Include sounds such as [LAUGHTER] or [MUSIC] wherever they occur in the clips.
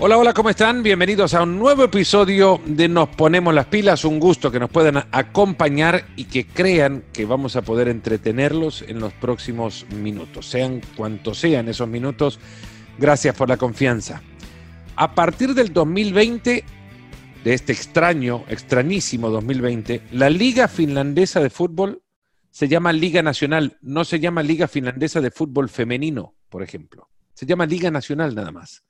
Hola, hola, ¿cómo están? Bienvenidos a un nuevo episodio de Nos Ponemos las Pilas. Un gusto que nos puedan acompañar y que crean que vamos a poder entretenerlos en los próximos minutos. Sean cuantos sean esos minutos, gracias por la confianza. A partir del 2020, de este extraño, extrañísimo 2020, la Liga Finlandesa de Fútbol se llama Liga Nacional, no se llama Liga Finlandesa de Fútbol Femenino, por ejemplo. Se llama Liga Nacional nada más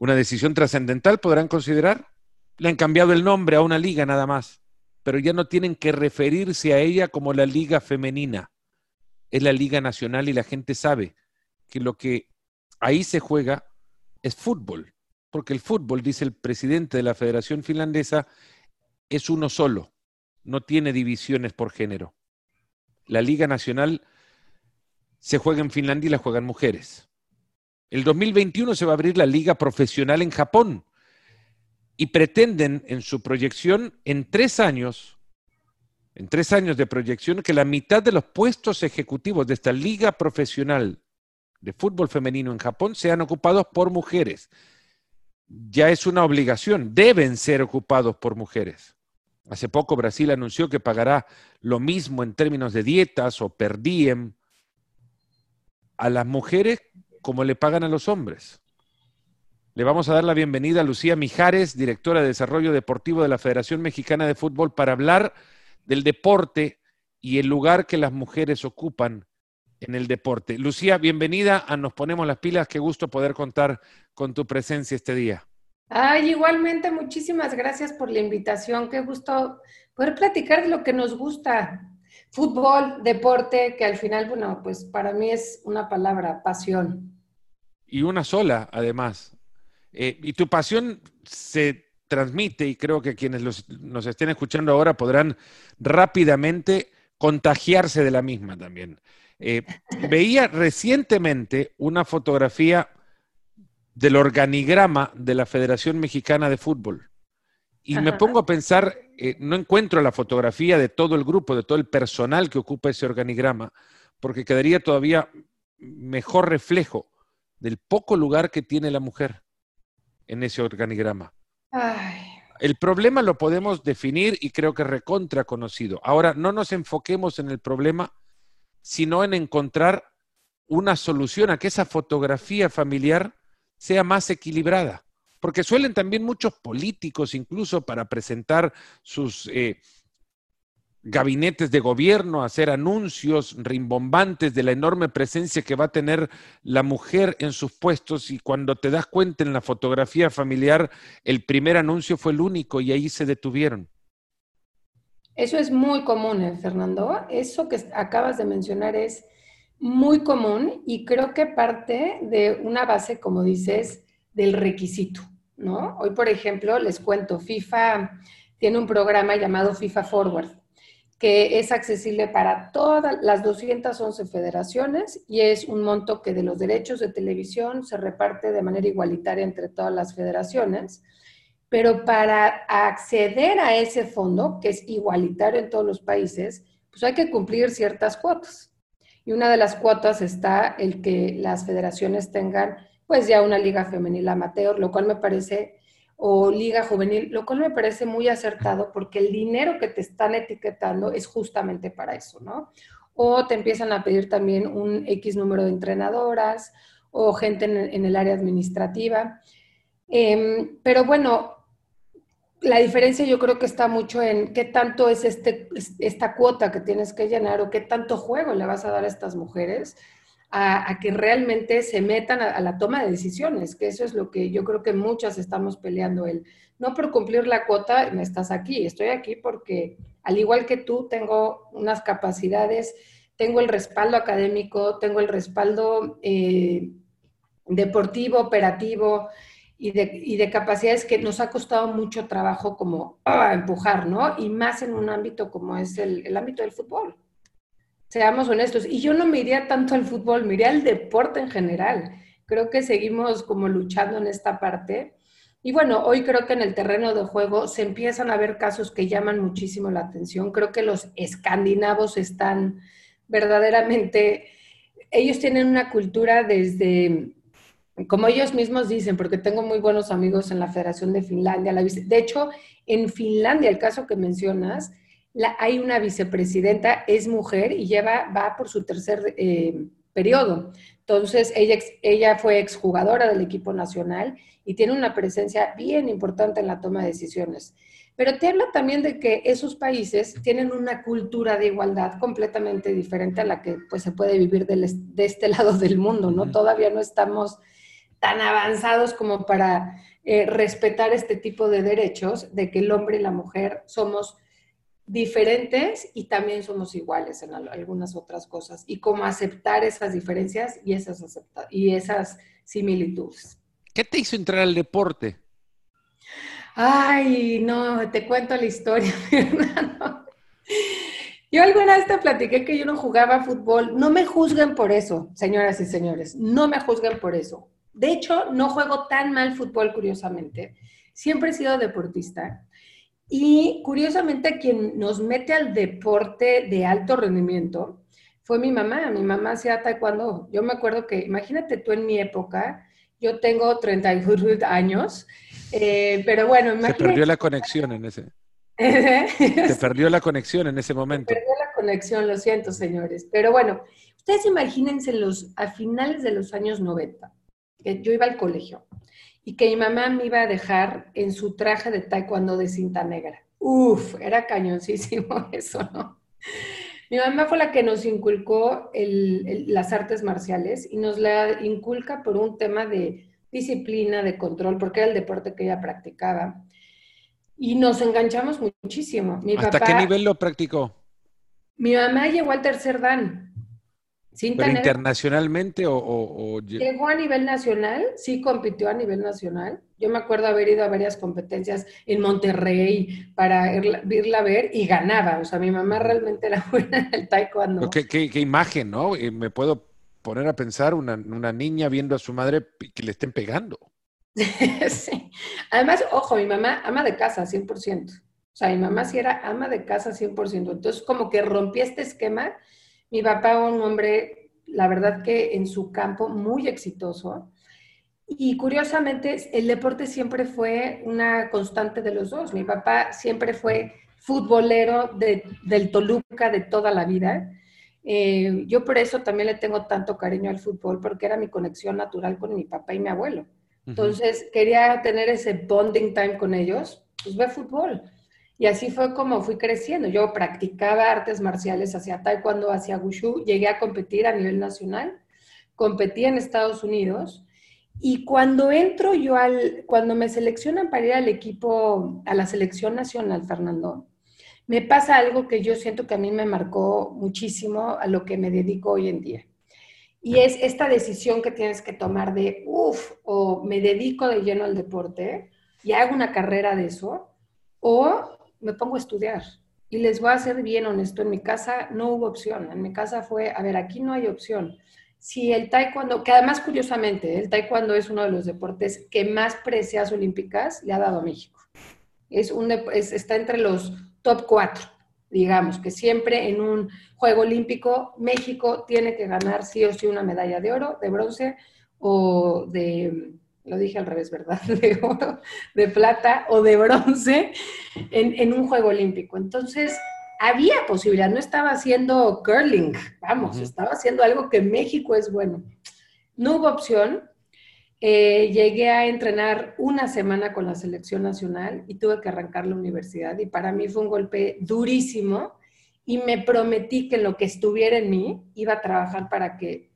una decisión trascendental, podrán considerar. Le han cambiado el nombre a una liga nada más, pero ya no tienen que referirse a ella como la liga femenina. Es la liga nacional y la gente sabe que lo que ahí se juega es fútbol, porque el fútbol, dice el presidente de la Federación Finlandesa, es uno solo, no tiene divisiones por género. La liga nacional se juega en Finlandia y la juegan mujeres. El 2021 se va a abrir la liga profesional en Japón y pretenden en su proyección en tres años, en tres años de proyección, que la mitad de los puestos ejecutivos de esta liga profesional de fútbol femenino en Japón sean ocupados por mujeres. Ya es una obligación, deben ser ocupados por mujeres. Hace poco Brasil anunció que pagará lo mismo en términos de dietas o per diem a las mujeres como le pagan a los hombres. Le vamos a dar la bienvenida a Lucía Mijares, directora de Desarrollo Deportivo de la Federación Mexicana de Fútbol, para hablar del deporte y el lugar que las mujeres ocupan en el deporte. Lucía, bienvenida a Nos Ponemos las Pilas. Qué gusto poder contar con tu presencia este día. Ay, igualmente, muchísimas gracias por la invitación. Qué gusto poder platicar de lo que nos gusta. Fútbol, deporte, que al final, bueno, pues para mí es una palabra, pasión. Y una sola, además. Eh, y tu pasión se transmite y creo que quienes nos estén escuchando ahora podrán rápidamente contagiarse de la misma también. Eh, veía recientemente una fotografía del organigrama de la Federación Mexicana de Fútbol. Y me pongo a pensar, eh, no encuentro la fotografía de todo el grupo, de todo el personal que ocupa ese organigrama, porque quedaría todavía mejor reflejo del poco lugar que tiene la mujer en ese organigrama. El problema lo podemos definir y creo que recontra conocido. Ahora, no nos enfoquemos en el problema, sino en encontrar una solución a que esa fotografía familiar sea más equilibrada porque suelen también muchos políticos incluso para presentar sus eh, gabinetes de gobierno, hacer anuncios rimbombantes de la enorme presencia que va a tener la mujer en sus puestos y cuando te das cuenta en la fotografía familiar, el primer anuncio fue el único y ahí se detuvieron. Eso es muy común, ¿eh, Fernando. Eso que acabas de mencionar es muy común y creo que parte de una base, como dices, del requisito, ¿no? Hoy, por ejemplo, les cuento, FIFA tiene un programa llamado FIFA Forward, que es accesible para todas las 211 federaciones y es un monto que de los derechos de televisión se reparte de manera igualitaria entre todas las federaciones. Pero para acceder a ese fondo, que es igualitario en todos los países, pues hay que cumplir ciertas cuotas. Y una de las cuotas está el que las federaciones tengan pues ya una liga femenil amateur, lo cual me parece, o liga juvenil, lo cual me parece muy acertado porque el dinero que te están etiquetando es justamente para eso, ¿no? O te empiezan a pedir también un X número de entrenadoras o gente en, el área administrativa. Em, pero bueno, la diferencia yo creo que está mucho en qué tanto es este, esta cuota que tienes que llenar o qué tanto juego le vas a dar a estas mujeres a, que realmente se metan a, la toma de decisiones, que eso es lo que yo creo que muchas estamos peleando. El, no por cumplir la cuota, me estás aquí, estoy aquí porque al igual que tú tengo unas capacidades, tengo el respaldo académico, tengo el respaldo eh, deportivo, operativo y de, capacidades que nos ha costado mucho trabajo como ah, empujar, ¿no? Y más en un ámbito como es el ámbito del fútbol seamos honestos. Y yo no me iría tanto al fútbol, me iría al deporte en general. Creo que seguimos como luchando en esta parte. Y bueno, hoy creo que en el terreno de juego se empiezan a ver casos que llaman muchísimo la atención. Creo que los escandinavos están verdaderamente, ellos tienen una cultura desde, como ellos mismos dicen, porque tengo muy buenos amigos en la Federación de Finlandia. de hecho, en Finlandia, el caso que mencionas, hay una vicepresidenta, es mujer y lleva, va por su tercer eh, periodo. Entonces, ella, ella fue exjugadora del equipo nacional y tiene una presencia bien importante en la toma de decisiones. Pero te habla también de que esos países tienen una cultura de igualdad completamente diferente a la que pues, se puede vivir de este [LAUGHS] lado del mundo, ¿no? Todavía no estamos tan avanzados como para eh, respetar este tipo de derechos, de que el hombre y la mujer somos diferentes y también somos iguales en algunas otras cosas, y cómo aceptar esas diferencias y esas, y esas similitudes. ¿Qué te hizo entrar al deporte? Ay, no, te cuento la historia, [LAUGHS] Fernando. Yo alguna vez te platiqué que yo no jugaba fútbol. No me juzguen por eso, señoras y señores. No me juzguen por eso. De hecho, no juego tan mal fútbol, curiosamente. Siempre he sido deportista. Y curiosamente, quien nos mete al deporte de alto rendimiento fue mi mamá. Mi mamá hacía taekwondo. Yo me acuerdo que, imagínate tú en mi época, yo tengo 32 años, eh, pero bueno, imagínate. Se perdió la conexión en ese. [LAUGHS] Se perdió la conexión en ese momento. Se perdió la conexión, lo siento, señores. Pero bueno, ustedes imagínense los, a finales de los años 90 yo iba al colegio y que mi mamá me iba a dejar en su traje de taekwondo de cinta negra. Uf, era cañoncísimo [LAUGHS] eso, ¿no? Mi mamá fue la que nos inculcó las artes marciales y nos la inculca por un tema de disciplina, de control, porque era el deporte que ella practicaba. Y nos enganchamos muchísimo. ¿Hasta qué nivel lo practicó? Mi mamá llegó al tercer dan. ¿Pero internacionalmente o, Llegó a nivel nacional, sí compitió a nivel nacional. Yo me acuerdo haber ido a varias competencias en Monterrey para irla, a ver y ganaba. O sea, mi mamá realmente era [LAUGHS] buena en el taekwondo. Qué, qué, imagen, ¿no? Me puedo poner a pensar una, una niña viendo a su madre que le estén pegando. [LAUGHS] sí. Además, ojo, mi mamá ama de casa, 100%. O sea, mi mamá sí era ama de casa 100%. Entonces, como que rompí este esquema mi papá, un hombre, la verdad que en su campo muy exitoso. Y curiosamente, el deporte siempre fue una constante de los dos. Mi papá siempre fue futbolero del Toluca de toda la vida. Eh, yo por eso también le tengo tanto cariño al fútbol, porque era mi conexión natural con mi papá y mi abuelo. Entonces, quería tener ese bonding time con ellos, pues ve fútbol. Y así fue como fui creciendo. Yo practicaba artes marciales hacia taekwondo, hacia wushu, llegué a competir a nivel nacional, competí en Estados Unidos y cuando entro yo al, cuando me seleccionan para ir al equipo, a la selección nacional, Fernando, me pasa algo que yo siento que a mí me marcó muchísimo a lo que me dedico hoy en día. Y es esta decisión que tienes que tomar de, uff, o me dedico de lleno al deporte y hago una carrera de eso, o me pongo a estudiar. Y les voy a ser bien honesto, en mi casa no hubo opción. En mi casa fue, a ver, aquí no hay opción. Si el taekwondo, que además curiosamente, el taekwondo es uno de los deportes que más precias olímpicas le ha dado a México. Es un, está entre los top cuatro, digamos, que siempre en un juego olímpico México tiene que ganar sí o sí una medalla de oro, de bronce o de lo dije al revés, ¿verdad? [LAUGHS] De oro, de plata o de bronce en, un juego olímpico. Entonces, había posibilidad, no estaba haciendo curling, vamos, estaba haciendo algo que México es bueno. No hubo opción. Eh, llegué a entrenar una semana con la selección nacional y tuve que arrancar la universidad y para mí fue un golpe durísimo y me prometí que en lo que estuviera en mí iba a trabajar para que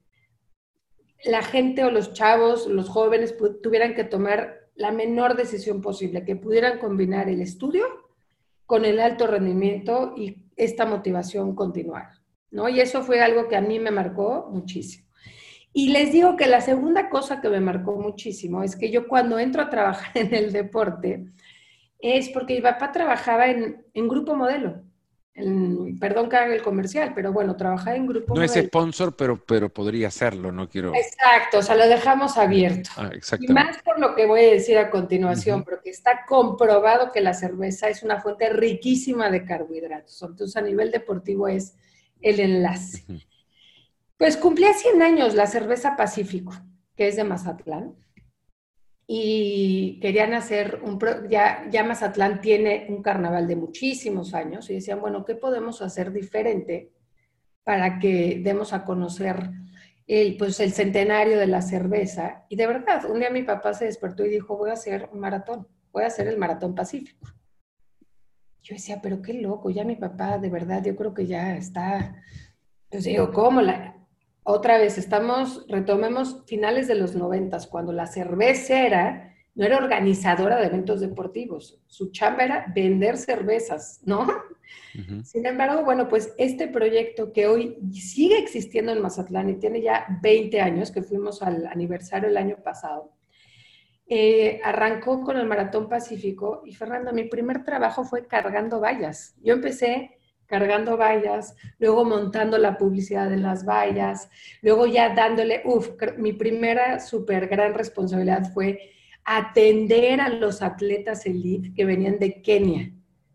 la gente o los chavos, los jóvenes tuvieran que tomar la menor decisión posible, que pudieran combinar el estudio con el alto rendimiento y esta motivación continuar, ¿no? Y eso fue algo que a mí me marcó muchísimo. Y les digo que la segunda cosa que me marcó muchísimo es que yo cuando entro a trabajar [LAUGHS] en el deporte es porque mi papá trabajaba en, en grupo modelo perdón que haga el comercial, pero bueno, trabajar en grupo. No es sponsor, pero, pero podría serlo, no quiero. Exacto, o sea, lo dejamos abierto. Ah, y más por lo que voy a decir a continuación, porque está comprobado que la cerveza es una fuente riquísima de carbohidratos. Entonces, a nivel deportivo es el enlace. Pues cumplía 100 años la cerveza Pacífico. que es de Mazatlán. Y querían hacer un, ya, ya Mazatlán tiene un carnaval de muchísimos años y decían, bueno, ¿qué podemos hacer diferente para que demos a conocer el, pues, el centenario de la cerveza? Y de verdad, un día mi papá se despertó y dijo, voy a hacer un maratón, voy a hacer el maratón pacífico. Yo decía, pero qué loco, ya mi papá, de verdad, yo creo que ya está. Entonces digo, ¿cómo? La... Otra vez, estamos, retomemos finales de los noventas, cuando la cervecera no era organizadora de eventos deportivos, su chamba era vender cervezas, ¿no? Sin embargo, bueno, pues este proyecto que hoy sigue existiendo en Mazatlán y tiene ya 20 años, que fuimos al aniversario el año pasado, eh, arrancó con el Maratón Pacífico y Fernando, mi primer trabajo fue cargando vallas. Yo empecé cargando vallas, luego montando la publicidad de las vallas, luego ya dándole, uff, mi primera súper gran responsabilidad fue atender a los atletas elite que venían de Kenia.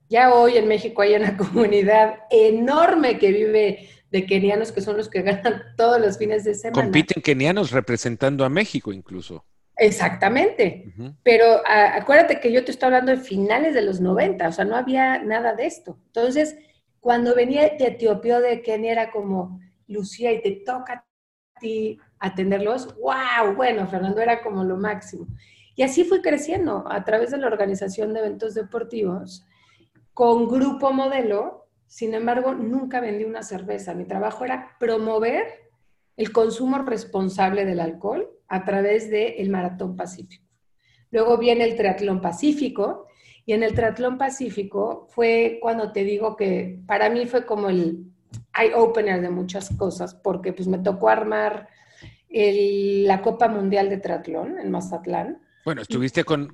Ya hoy en México hay una [LAUGHS] comunidad enorme que vive de kenianos que son los que ganan [LAUGHS] todos los fines de semana. Compiten kenianos representando a México incluso. Exactamente. Pero acuérdate que yo te estoy hablando de finales de los 90, o sea, no había nada de esto. Entonces, cuando venía de Etiopía de Kenia era como, Lucía, y te toca a ti atenderlos, wow, bueno, Fernando era como lo máximo. Y así fui creciendo a través de la organización de eventos deportivos con grupo modelo. Sin embargo, nunca vendí una cerveza. Mi trabajo era promover el consumo responsable del alcohol a través del Maratón Pacífico. Luego viene el Triatlón Pacífico, y en el Triatlón Pacífico fue cuando te digo que para mí fue como el eye-opener de muchas cosas, porque pues me tocó armar la Copa Mundial de Triatlón en Mazatlán. Bueno, estuviste con,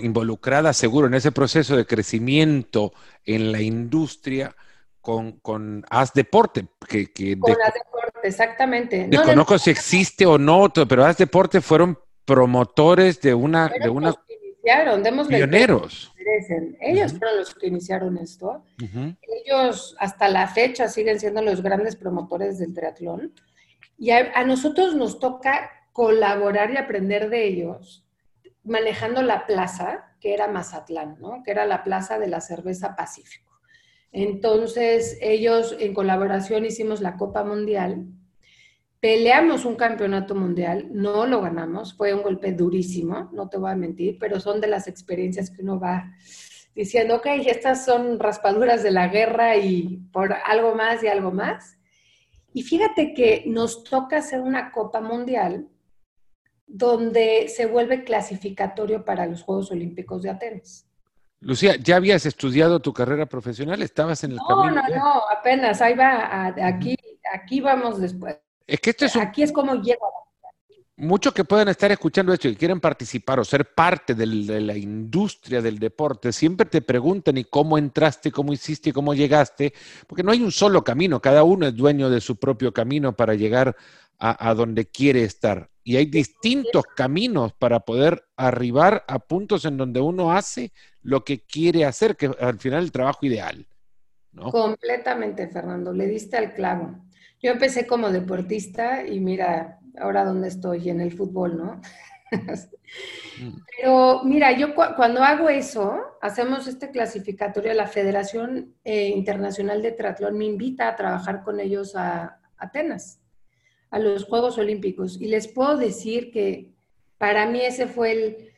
involucrada seguro en ese proceso de crecimiento en la industria con, con Haz Deporte. Que, con Haz Deporte, exactamente. Desconozco si existe o no, pero Haz Deporte fueron promotores de una... de una iniciaron, pioneros. Ellos fueron los que iniciaron esto. Ellos hasta la fecha siguen siendo los grandes promotores del triatlón. Y a, nosotros nos toca colaborar y aprender de ellos manejando la plaza, que era Mazatlán, ¿no? que era la plaza de la cerveza Pacífico. Entonces, ellos en colaboración hicimos la Copa Mundial, peleamos un campeonato mundial, no lo ganamos, fue un golpe durísimo, no te voy a mentir, pero son de las experiencias que uno va diciendo, ok, estas son raspaduras de la guerra y por algo más y algo más. Y fíjate que nos toca hacer una Copa Mundial donde se vuelve clasificatorio para los Juegos Olímpicos de Atenas. Lucía, ¿ya habías estudiado tu carrera profesional? ¿Estabas en el camino? No, no, no, apenas, ahí va, aquí, aquí vamos después. Es que esto es Aquí es como llego. Muchos que puedan estar escuchando esto y quieren participar o ser parte de la industria del deporte, siempre te preguntan y cómo entraste, cómo hiciste, cómo llegaste, porque no hay un solo camino, cada uno es dueño de su propio camino para llegar a, donde quiere estar. Y hay distintos caminos para poder arribar a puntos en donde uno hace lo que quiere hacer, que al final el trabajo ideal. ¿no? Completamente, Fernando, le diste al clavo. Yo empecé como deportista y mira, ahora dónde estoy, en el fútbol, ¿no? Mm. Pero mira, yo cuando hago eso, hacemos este clasificatorio, la Federación eh, Internacional de Triatlón me invita a trabajar con ellos a Atenas a los Juegos Olímpicos. Y les puedo decir que para mí ese fue el...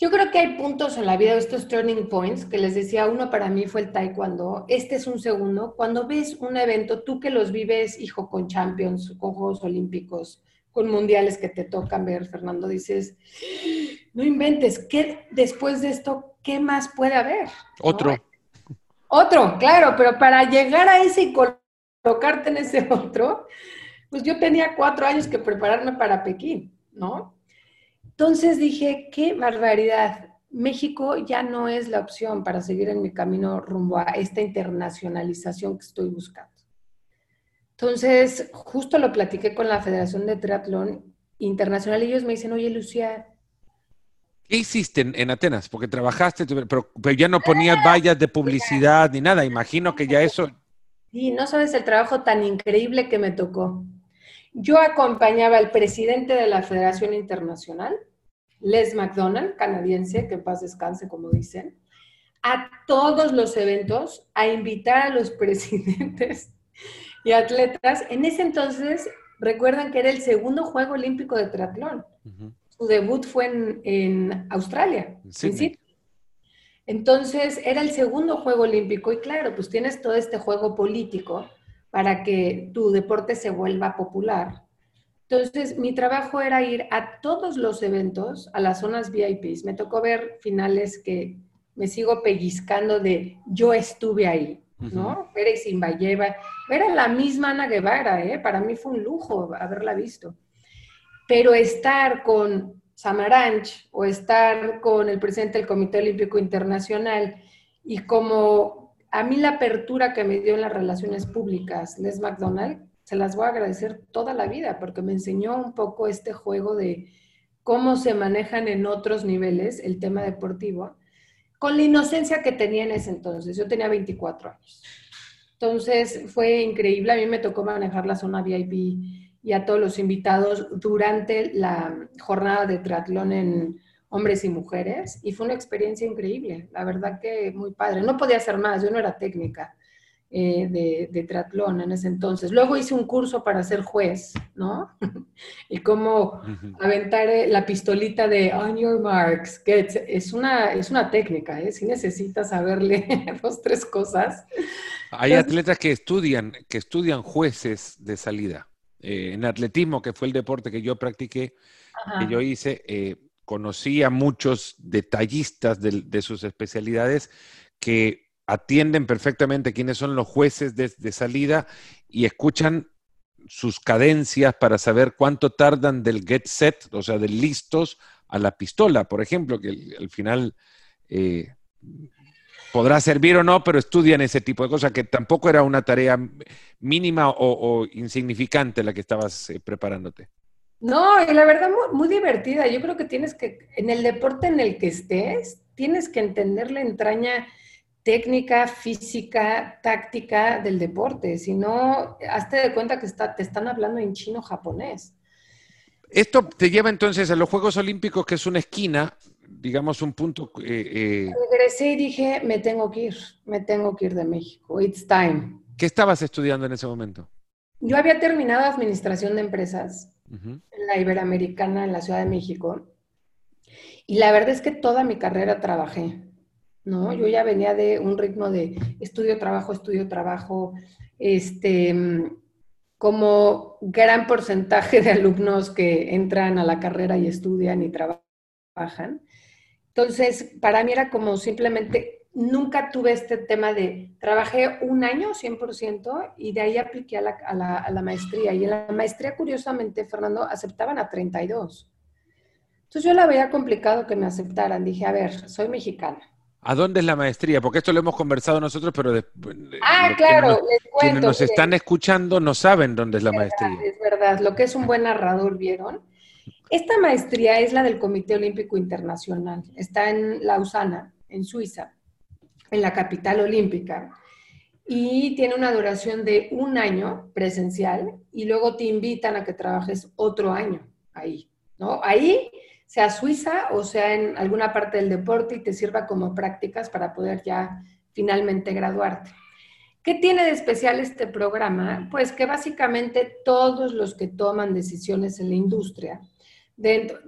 Yo creo que hay puntos en la vida, estos turning points, que les decía, uno para mí fue el taekwondo, este es un segundo. Cuando ves un evento, tú que los vives, hijo, con Champions, con Juegos Olímpicos, con mundiales que te tocan ver, Fernando, dices, no inventes, ¿qué después de esto, qué más puede haber? Otro. Otro, claro, pero para llegar a ese y colocarte en ese [LAUGHS] otro, pues yo tenía cuatro años que prepararme para Pekín, ¿no? Entonces dije, qué barbaridad. México ya no es la opción para seguir en mi camino rumbo a esta internacionalización que estoy buscando. Entonces, justo lo platiqué con la Federación de Triatlón Internacional y ellos me dicen, oye, Lucía. ¿Qué hiciste en, Atenas? Porque trabajaste, pero, pero, ya no ponías vallas de publicidad ni nada. Imagino que ya eso... Sí, no sabes el trabajo tan increíble que me tocó. Yo acompañaba al presidente de la Federación Internacional, Les McDonald, canadiense, que en paz descanse, como dicen, a todos los eventos, a invitar a los [LAUGHS] presidentes y atletas. En ese entonces, recuerdan que era el segundo Juego Olímpico de Triatlón. Su debut fue en, Australia, sí. Entonces, era el segundo Juego Olímpico y claro, pues tienes todo este juego político para que tu deporte se vuelva popular. Entonces, mi trabajo era ir a todos los eventos, a las zonas VIPs. Me tocó ver finales que me sigo pellizcando de yo estuve ahí, ¿no? Vera Simbayeva, era la misma Ana Guevara, ¿eh? Para mí fue un lujo haberla visto. Pero estar con Samaranch o estar con el presidente del Comité Olímpico Internacional y como a mí la apertura que me dio en las relaciones públicas, Les McDonald, se las voy a agradecer toda la vida porque me enseñó un poco este juego de cómo se manejan en otros niveles el tema deportivo con la inocencia que tenía en ese entonces. Yo tenía 24 años. Entonces fue increíble. A mí me tocó manejar la zona VIP y a todos los invitados durante la jornada de triatlón en hombres y mujeres y fue una experiencia increíble. La verdad que muy padre. No podía hacer más, yo no era técnica. Eh, de, de, triatlón en ese entonces. Luego hice un curso para ser juez, ¿no? [LAUGHS] y cómo aventar eh, la pistolita de on your marks, que es una, es una técnica, ¿eh? Si necesitas saberle [LAUGHS] dos, tres cosas. Hay atletas que estudian, que estudian jueces de salida. Eh, en atletismo, que fue el deporte que yo practiqué, que yo hice, conocí a muchos detallistas de, de sus especialidades que atienden perfectamente quiénes son los jueces de, salida y escuchan sus cadencias para saber cuánto tardan del get set, o sea, del listos a la pistola, por ejemplo, que al final eh, podrá servir o no, pero estudian ese tipo de cosas, que tampoco era una tarea mínima o, insignificante la que estabas eh, preparándote. No, y la verdad muy, divertida. Yo creo que tienes que, en el deporte en el que estés, tienes que entender la entraña técnica, física, táctica del deporte, si no, hazte de cuenta que está, te están hablando en chino japonés. Esto te lleva entonces a los Juegos Olímpicos, que es una esquina, digamos un punto... Eh, eh, Regresé y dije, me tengo que ir, me tengo que ir de México, it's time. ¿Qué estabas estudiando en ese momento? Yo había terminado Administración de Empresas en la Iberoamericana, en la Ciudad de México, y la verdad es que toda mi carrera trabajé. ¿No? Yo ya venía de un ritmo de estudio, trabajo, estudio, trabajo, este, como gran porcentaje de alumnos que entran a la carrera y estudian y trabajan. Entonces, para mí era como simplemente, nunca tuve este tema de, trabajé un año 100% y de ahí apliqué a la, a la maestría. Y en la maestría, curiosamente, Fernando, aceptaban a 32. Entonces yo la veía complicado que me aceptaran. Dije, a ver, soy mexicana ¿A dónde es la maestría? Porque esto lo hemos conversado nosotros, pero ah, claro, quienes nos están escuchando no saben dónde es la maestría. Es verdad, lo que es un buen narrador, ¿vieron? Esta maestría es la del Comité Olímpico Internacional. Está en Lausana, en Suiza, en la capital olímpica. Y tiene una duración de un año presencial y luego te invitan a que trabajes otro año ahí, ¿no? Ahí sea Suiza o sea en alguna parte del deporte y te sirva como prácticas para poder ya finalmente graduarte. ¿Qué tiene de especial este programa? Pues que básicamente todos los que toman decisiones en la industria dentro,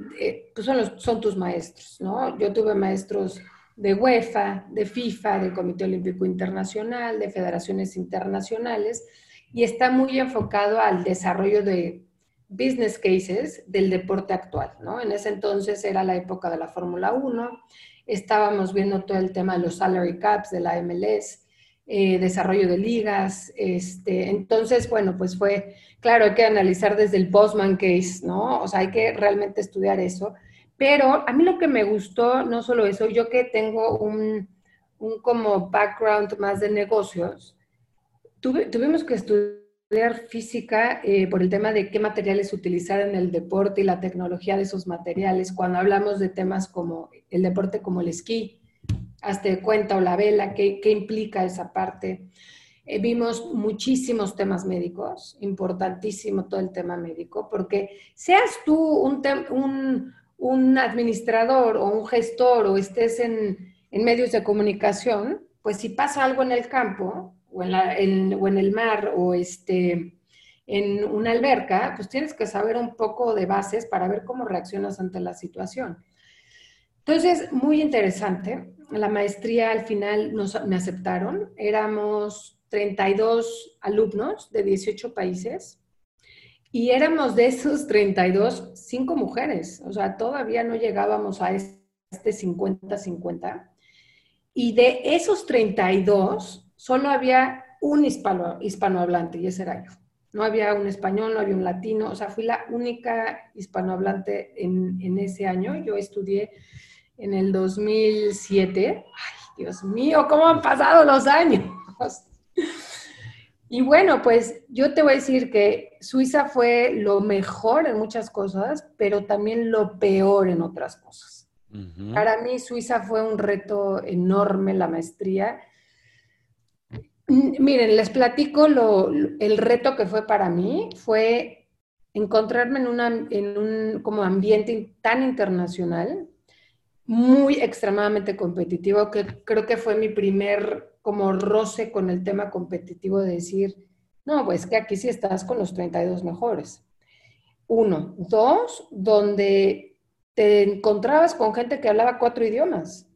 pues son, son tus maestros, ¿no? Yo tuve maestros de UEFA, de FIFA, del Comité Olímpico Internacional, de federaciones internacionales, y está muy enfocado al desarrollo de business cases del deporte actual, ¿no? En ese entonces era la época de la Fórmula 1, estábamos viendo todo el tema de los salary caps de la MLS, eh, desarrollo de ligas, este, entonces, bueno, pues fue, claro, hay que analizar desde el Bosman case, ¿no? O sea, hay que realmente estudiar eso, pero a mí lo que me gustó, no solo eso, yo que tengo un, un como background más de negocios, tuvimos que estudiar física eh, por el tema de qué materiales utilizar en el deporte y la tecnología de esos materiales. Cuando hablamos de temas como el deporte como el esquí, hazte cuenta o la vela, qué, qué implica esa parte. eh, vimos muchísimos temas médicos, importantísimo todo el tema médico, porque seas tú un, un, administrador o un gestor o estés en, en, medios de comunicación, pues si pasa algo en el campo o en, la, o en el mar o este, en una alberca, pues tienes que saber un poco de bases para ver cómo reaccionas ante la situación. Entonces, muy interesante. La maestría al final nos, me aceptaron. Éramos 32 alumnos de 18 países y éramos de esos 32, cinco mujeres, o sea, todavía no llegábamos a este 50-50. Y de esos 32, solo había un hispano, hispanohablante y ese era yo. No había un español, no había un latino, o sea, fui la única hispanohablante en, en ese año. Yo estudié en el 2007. Ay, Dios mío, ¿cómo han pasado los años? Y bueno, pues yo te voy a decir que Suiza fue lo mejor en muchas cosas, pero también lo peor en otras cosas. Para mí Suiza fue un reto enorme, la maestría. Miren, les platico el reto que fue para mí, fue encontrarme en un como ambiente tan internacional, muy extremadamente competitivo, que creo que fue mi primer como roce con el tema competitivo de decir, no, pues que aquí sí estás con los 32 mejores. Uno. Dos, donde te encontrabas con gente que hablaba cuatro idiomas.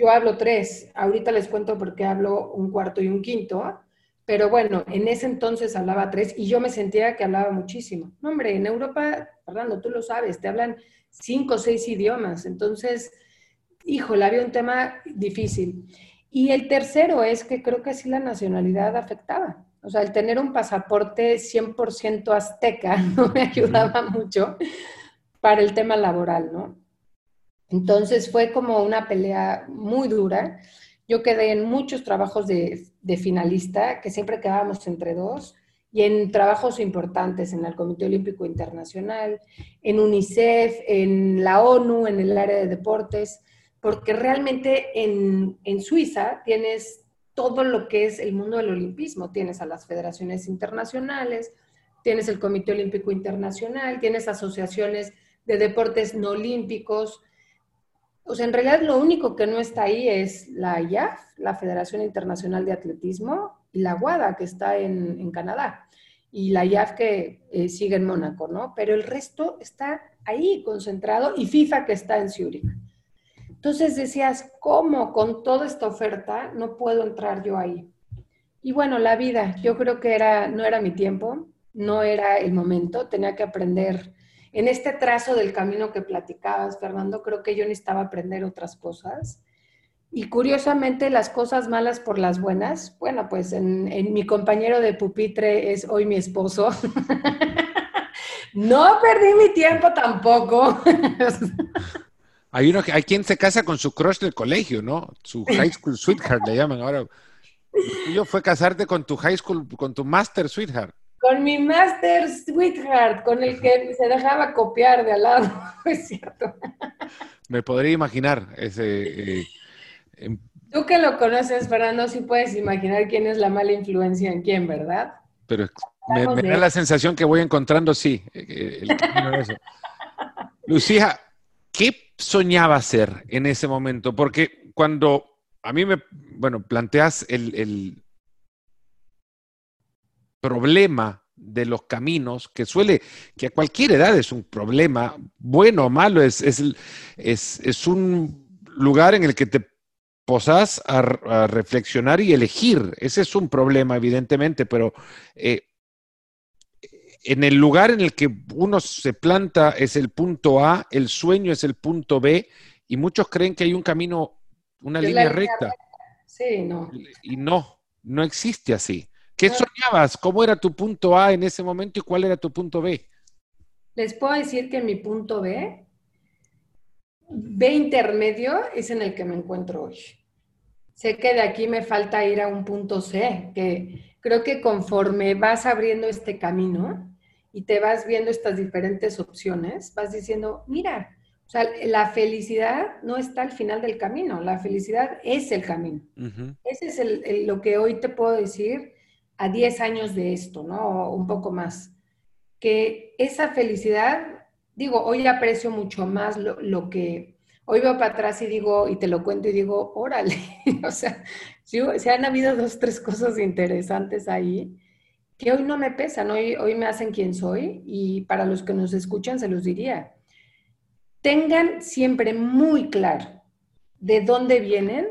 Yo hablo tres. Ahorita les cuento por qué hablo un cuarto y un quinto. Pero bueno, en ese entonces hablaba tres y yo me sentía que hablaba muchísimo. No, hombre, en Europa, Fernando, tú lo sabes, te hablan cinco o seis idiomas. Entonces, híjole, había un tema difícil. Y el tercero es que creo que sí la nacionalidad afectaba. O sea, el tener un pasaporte 100% azteca [LAUGHS] no me ayudaba mucho para el tema laboral, ¿no? Entonces fue como una pelea muy dura. Yo quedé en muchos trabajos de, finalista, que siempre quedábamos entre dos, y en trabajos importantes en el Comité Olímpico Internacional, en UNICEF, en la ONU, en el área de deportes porque realmente en, Suiza tienes todo lo que es el mundo del olimpismo. Tienes a las federaciones internacionales, tienes el Comité Olímpico Internacional, tienes asociaciones de deportes no olímpicos. O sea, en realidad lo único que no está ahí es la IAF, la Federación Internacional de Atletismo, y la WADA, que está en, Canadá, y la IAF que eh, sigue en Mónaco, ¿no? Pero el resto está ahí concentrado, y FIFA que está en Zúrich. Entonces decías, ¿cómo con toda esta oferta no puedo entrar yo ahí? Y bueno, la vida, yo creo que era, no era mi tiempo, no era el momento, tenía que aprender. En este trazo del camino que platicabas, Fernando, creo que yo necesitaba aprender otras cosas. Y curiosamente, las cosas malas por las buenas, bueno, pues en, mi compañero de pupitre es hoy mi esposo. [LAUGHS] no perdí mi tiempo tampoco. Hay uno hay quien se casa con su crush del colegio, ¿no? Su high school sweetheart le llaman ahora. Yo fue casarte con tu high school, con tu master sweetheart. Con mi master sweetheart, con el que se dejaba copiar de al lado, [LAUGHS] es cierto. Me podría imaginar ese. Eh, em, Tú que lo conoces, Fernando, sí puedes imaginar quién es la mala influencia en quién, ¿verdad? Pero me, da la sensación que voy encontrando, sí, eh, el [LAUGHS] Lucía, ¿qué soñaba ser en ese momento? Porque cuando a mí me, bueno, planteas el, problema de los caminos, que suele, que a cualquier edad es un problema, bueno o malo, es, es, un lugar en el que te posas a, reflexionar y elegir. Ese es un problema, evidentemente, pero eh, en el lugar en el que uno se planta es el punto A, el sueño es el punto B, y muchos creen que hay un camino, una línea, recta. Sí, no. Y no, no existe así. ¿Qué soñabas? ¿Cómo era tu punto A en ese momento y cuál era tu punto B? Les puedo decir que mi punto B, B intermedio, es en el que me encuentro hoy. Sé que de aquí me falta ir a un punto C, que creo que conforme vas abriendo este camino, y te vas viendo estas diferentes opciones, vas diciendo, mira, O sea, la felicidad no está al final del camino, la felicidad es el camino. Ese es el, lo que hoy te puedo decir a 10 años de esto, ¿no? Un poco más. Que esa felicidad, digo, hoy aprecio mucho más lo, que, hoy veo para atrás y digo, y te lo cuento y digo, órale, [LAUGHS] o sea, si, han habido dos, tres cosas interesantes ahí que hoy no me pesan, hoy, hoy me hacen quien soy y para los que nos escuchan se los diría tengan siempre muy claro de dónde vienen,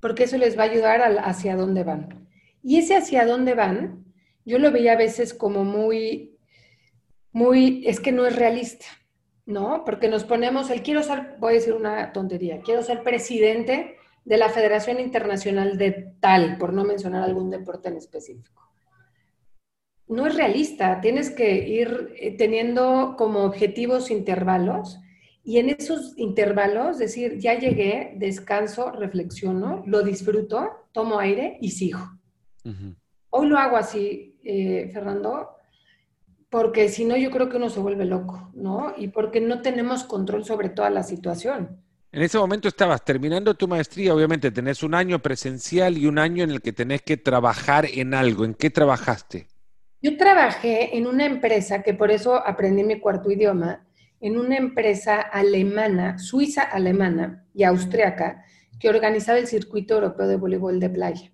porque eso les va a ayudar hacia dónde van. Y ese hacia dónde van, yo lo veía a veces como muy, muy, es que no es realista, ¿no? Porque nos ponemos, el quiero ser, voy a decir una tontería, quiero ser presidente de la Federación Internacional de tal, por no mencionar algún deporte en específico. No es realista, tienes que ir eh, teniendo como objetivos intervalos y en esos intervalos, decir, ya llegué, descanso, reflexiono, lo disfruto, tomo aire y sigo. Hoy lo hago así, eh, Fernando, porque si no yo creo que uno se vuelve loco, ¿no? Y porque no tenemos control sobre toda la situación. En ese momento estabas terminando tu maestría, obviamente tenés un año presencial y un año en el que tenés que trabajar en algo. ¿En qué trabajaste? Yo trabajé en una empresa que por eso aprendí mi cuarto idioma, en una empresa alemana, suiza alemana y austriaca, que organizaba el circuito europeo de voleibol de playa.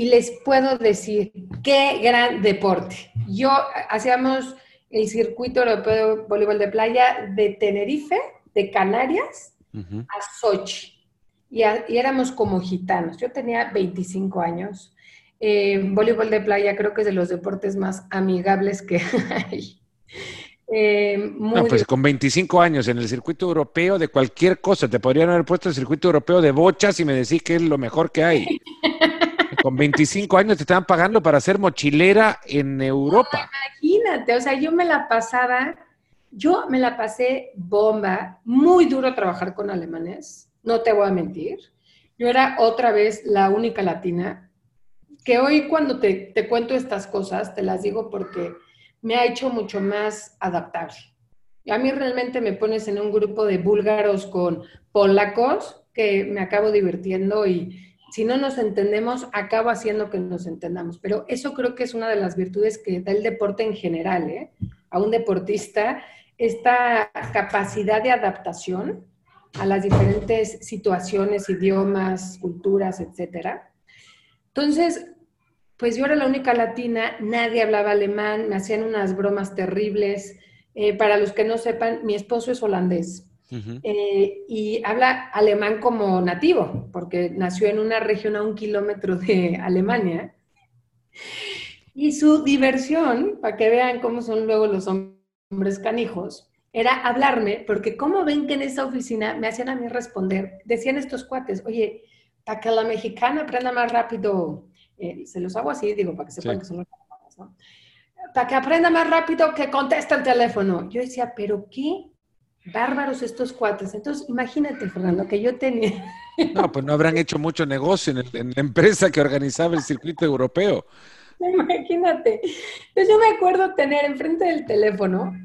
Y les puedo decir, qué gran deporte. Yo hacíamos el circuito europeo de voleibol de playa de Tenerife, de Canarias, a Sochi. Y, éramos como gitanos. Yo tenía 25 años. Eh, voleibol de playa creo que es de los deportes más amigables que hay. [LAUGHS] Eh, pues con 25 años en el circuito europeo de cualquier cosa, te podrían haber puesto el circuito europeo de bochas y me decís que es lo mejor que hay. [LAUGHS] con 25 años te estaban pagando para ser mochilera en Europa. imagínate, o sea, yo me la pasaba, yo me la pasé bomba, muy duro trabajar con alemanes, no te voy a mentir. Yo era otra vez la única latina, que hoy cuando te, te cuento estas cosas, te las digo porque me ha hecho mucho más adaptable. Y a mí realmente me pones en un grupo de búlgaros con polacos que me acabo divirtiendo y si no nos entendemos, acabo haciendo que nos entendamos. Pero eso creo que es una de las virtudes que da el deporte en general, ¿eh? A un deportista, esta capacidad de adaptación a las diferentes situaciones, idiomas, culturas, etcétera. Entonces, pues yo era la única latina, nadie hablaba alemán, me hacían unas bromas terribles. Eh, para los que no sepan, mi esposo es holandés eh, y habla alemán como nativo, porque nació en una región a un kilómetro de Alemania. Y su diversión, para que vean cómo son luego los hombres canijos, era hablarme, porque como ven que en esa oficina me hacían a mí responder, decían estos cuates, oye, para que la mexicana aprenda más rápido eh, se los hago así, digo, para que sepan que son los ¿no? Para que aprenda más rápido que contesta el teléfono. Yo decía, pero qué bárbaros estos cuates. Entonces, imagínate, Fernando, que yo tenía... [LAUGHS] No, pues no habrán hecho mucho negocio en, la empresa que organizaba el circuito europeo. [LAUGHS] Imagínate. Entonces yo me acuerdo tener enfrente del teléfono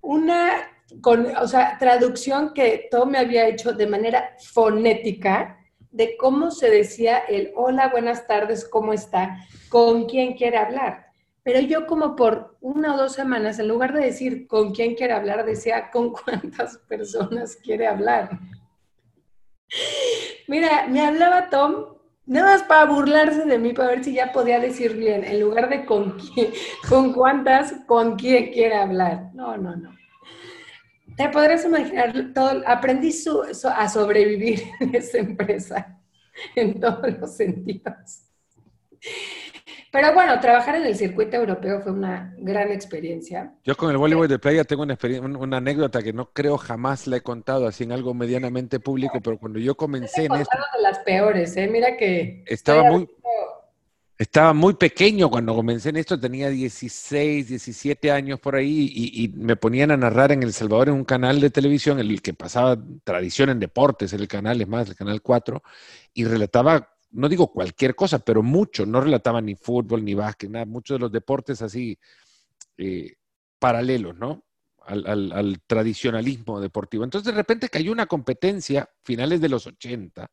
una, con, o sea, traducción que todo me había hecho de manera fonética de cómo se decía el hola, buenas tardes, ¿cómo está? ¿Con quién quiere hablar? Pero yo como por una o dos semanas, en lugar de decir con quién quiere hablar, decía con cuántas personas quiere hablar. Mira, me hablaba Tom nada más para burlarse de mí, para ver si ya podía decir bien, en lugar de con quién, con cuántas, con quién quiere hablar. No, no, no. Te podrás imaginar, todo, aprendí a sobrevivir [LAUGHS] en esa empresa, en todos los sentidos. Pero bueno, trabajar en el circuito europeo fue una gran experiencia. Yo con el voleibol de playa tengo una, una anécdota que no creo jamás la he contado así en algo medianamente público, pero cuando yo comencé en esto... de las peores, ¿eh? Mira que... Estaba muy... Estaba muy pequeño cuando comencé en esto, tenía 16, 17 años por ahí y, me ponían a narrar en El Salvador en un canal de televisión, el que pasaba tradición en deportes, el canal, es más, el canal 4, y relataba, no digo cualquier cosa, pero mucho, no relataba ni fútbol ni básquet, nada, muchos de los deportes así eh, paralelos, ¿no? al, tradicionalismo deportivo. Entonces de repente cayó una competencia, finales de los 80,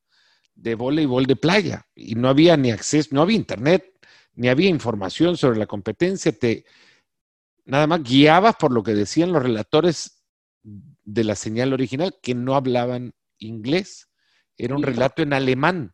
de voleibol de playa y no había ni acceso, no había internet, ni había información sobre la competencia, te nada más guiabas por lo que decían los relatores de la señal original que no hablaban inglés, era un relato en alemán.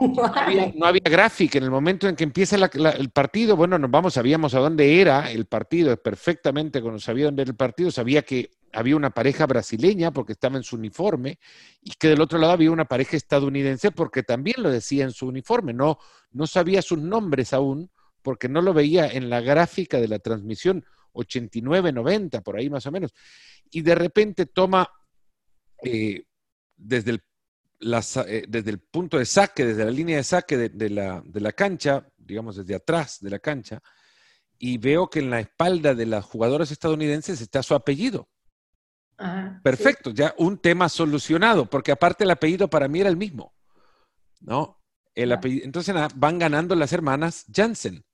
No había, gráfica en el momento en que empieza el partido. Bueno, nos vamos, sabíamos a dónde era el partido perfectamente. Cuando sabía dónde era el partido, sabía que había una pareja brasileña porque estaba en su uniforme y que del otro lado había una pareja estadounidense porque también lo decía en su uniforme. No, no sabía sus nombres aún porque no lo veía en la gráfica de la transmisión 89, 90, por ahí más o menos. Y de repente toma eh, desde el eh, desde el punto de saque, desde la línea de saque de, la, cancha, digamos desde atrás de la cancha, y veo que en la espalda de las jugadoras estadounidenses está su apellido. Perfecto, ya un tema solucionado, porque aparte el apellido para mí era el mismo. ¿no? El entonces van ganando las hermanas Jansen.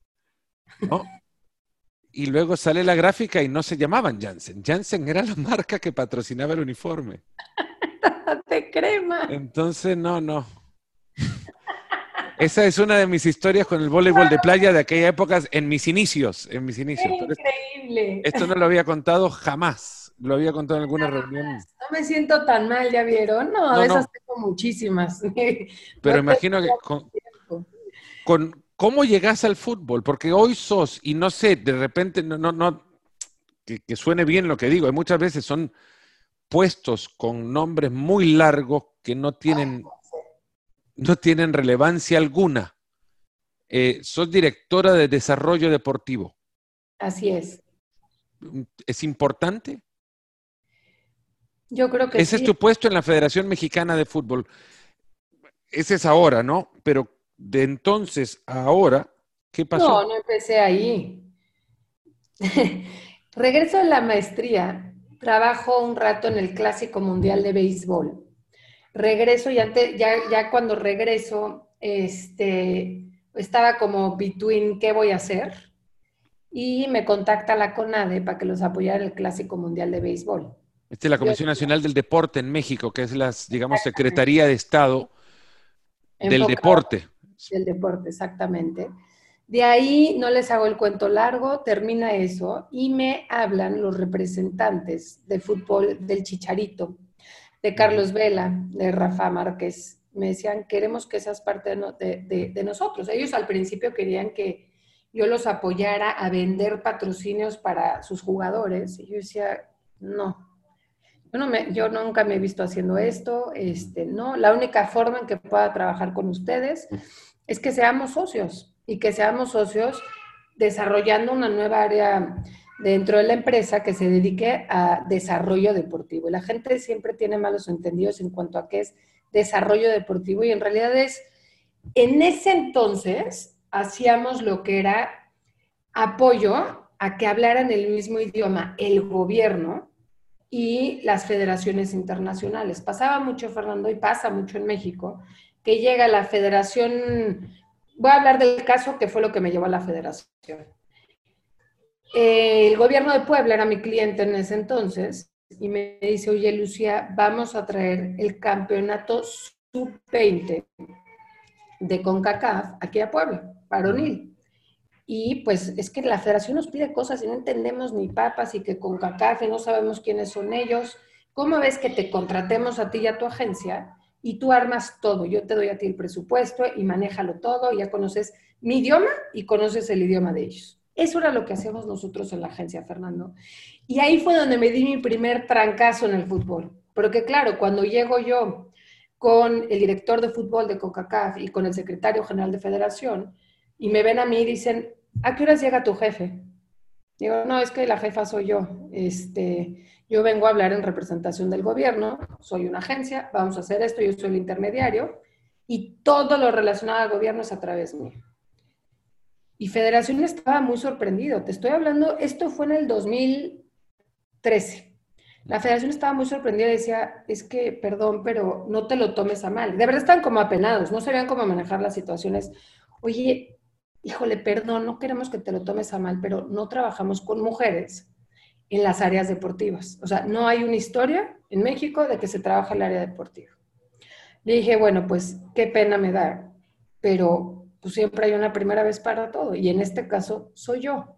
¿no? [LAUGHS] y luego sale la gráfica y no se llamaban Jansen. Jansen era la marca que patrocinaba el uniforme. [LAUGHS] [LAUGHS] de crema. Entonces, no, no. Esa es una de mis historias con el voleibol de playa de aquella época, en mis inicios, en mis inicios. increíble. Esto, no lo había contado jamás. Lo había contado en alguna reunión. No me siento tan mal, ¿ya vieron? No, esas tengo muchísimas. [LAUGHS] Pero imagino que con, cómo llegas al fútbol, porque hoy sos, y no sé, de repente, no, no, no, que suene bien lo que digo, hay muchas veces son puestos con nombres muy largos que no tienen, no tienen relevancia alguna. Eh, sos directora de desarrollo deportivo. Así es. ¿Es importante? Yo creo que Ese es tu puesto en la Federación Mexicana de Fútbol. Ese es ahora, ¿no? Pero de entonces a ahora, ¿qué pasó? No, no empecé ahí. [LAUGHS] Regreso a la maestría trabajo un rato en el Clásico Mundial de Béisbol. Regreso y antes, ya, ya cuando regreso, este, estaba como between qué voy a hacer y me contacta la CONADE para que los apoyara en el Clásico Mundial de Béisbol. Esta es la Comisión Nacional del Deporte en México, que es la, digamos, Secretaría de Estado del Deporte. Del Deporte, exactamente. De ahí no les hago el cuento largo, termina eso y me hablan los representantes de fútbol del Chicharito, de Carlos Vela, de Rafa Márquez. Me decían, queremos que seas parte de, nosotros. Ellos al principio querían que yo los apoyara a vender patrocinios para sus jugadores. Y yo decía, no, yo, no me, yo nunca me he visto haciendo esto. Este, no, la única forma en que pueda trabajar con ustedes es que seamos socios y que seamos socios desarrollando una nueva área dentro de la empresa que se dedique a desarrollo deportivo. la gente siempre tiene malos entendidos en cuanto a qué es desarrollo deportivo y en realidad es, en ese entonces hacíamos lo que era apoyo a que hablaran el mismo idioma el gobierno y las federaciones internacionales. Pasaba mucho, Fernando, y pasa mucho en México, que llega la Federación voy a hablar del caso que fue lo que me llevó a la federación. el gobierno de Puebla era mi cliente en ese entonces y me dice, oye Lucía, vamos a traer el campeonato sub-20 de CONCACAF aquí a Puebla, varonil. Y pues es que la federación nos pide cosas y no entendemos ni papas y que CONCACAF y no sabemos quiénes son ellos. ¿Cómo ves que te contratemos a ti y a tu agencia y tú armas todo. Yo te doy a ti el presupuesto y manéjalo todo, ya conoces mi idioma y conoces el idioma de ellos. Eso era lo que hacemos nosotros en la agencia, Fernando. Y ahí fue donde me di mi primer trancazo en el fútbol. Porque claro, cuando llego yo con el director de fútbol de CONCACAF y con el secretario general de federación, y me ven a mí y dicen, ¿a qué horas llega tu jefe? Digo, no, es que la jefa soy yo. Este, yo vengo a hablar en representación del gobierno, soy una agencia, vamos a hacer esto, yo soy el intermediario y todo lo relacionado al gobierno es a través mío. Y Federación estaba muy sorprendido. Te estoy hablando, esto fue en el 2013. La Federación estaba muy sorprendida y decía, es que, perdón, pero no te lo tomes a mal. De verdad están como apenados, no sabían cómo manejar las situaciones. Oye, híjole, perdón, no queremos que te lo tomes a mal, pero no trabajamos con mujeres en las áreas deportivas. O sea, no hay una historia en México de que se trabaja el área deportiva. Le dije, bueno, pues qué pena me da, pero pues siempre hay una primera vez para todo y en este caso soy yo.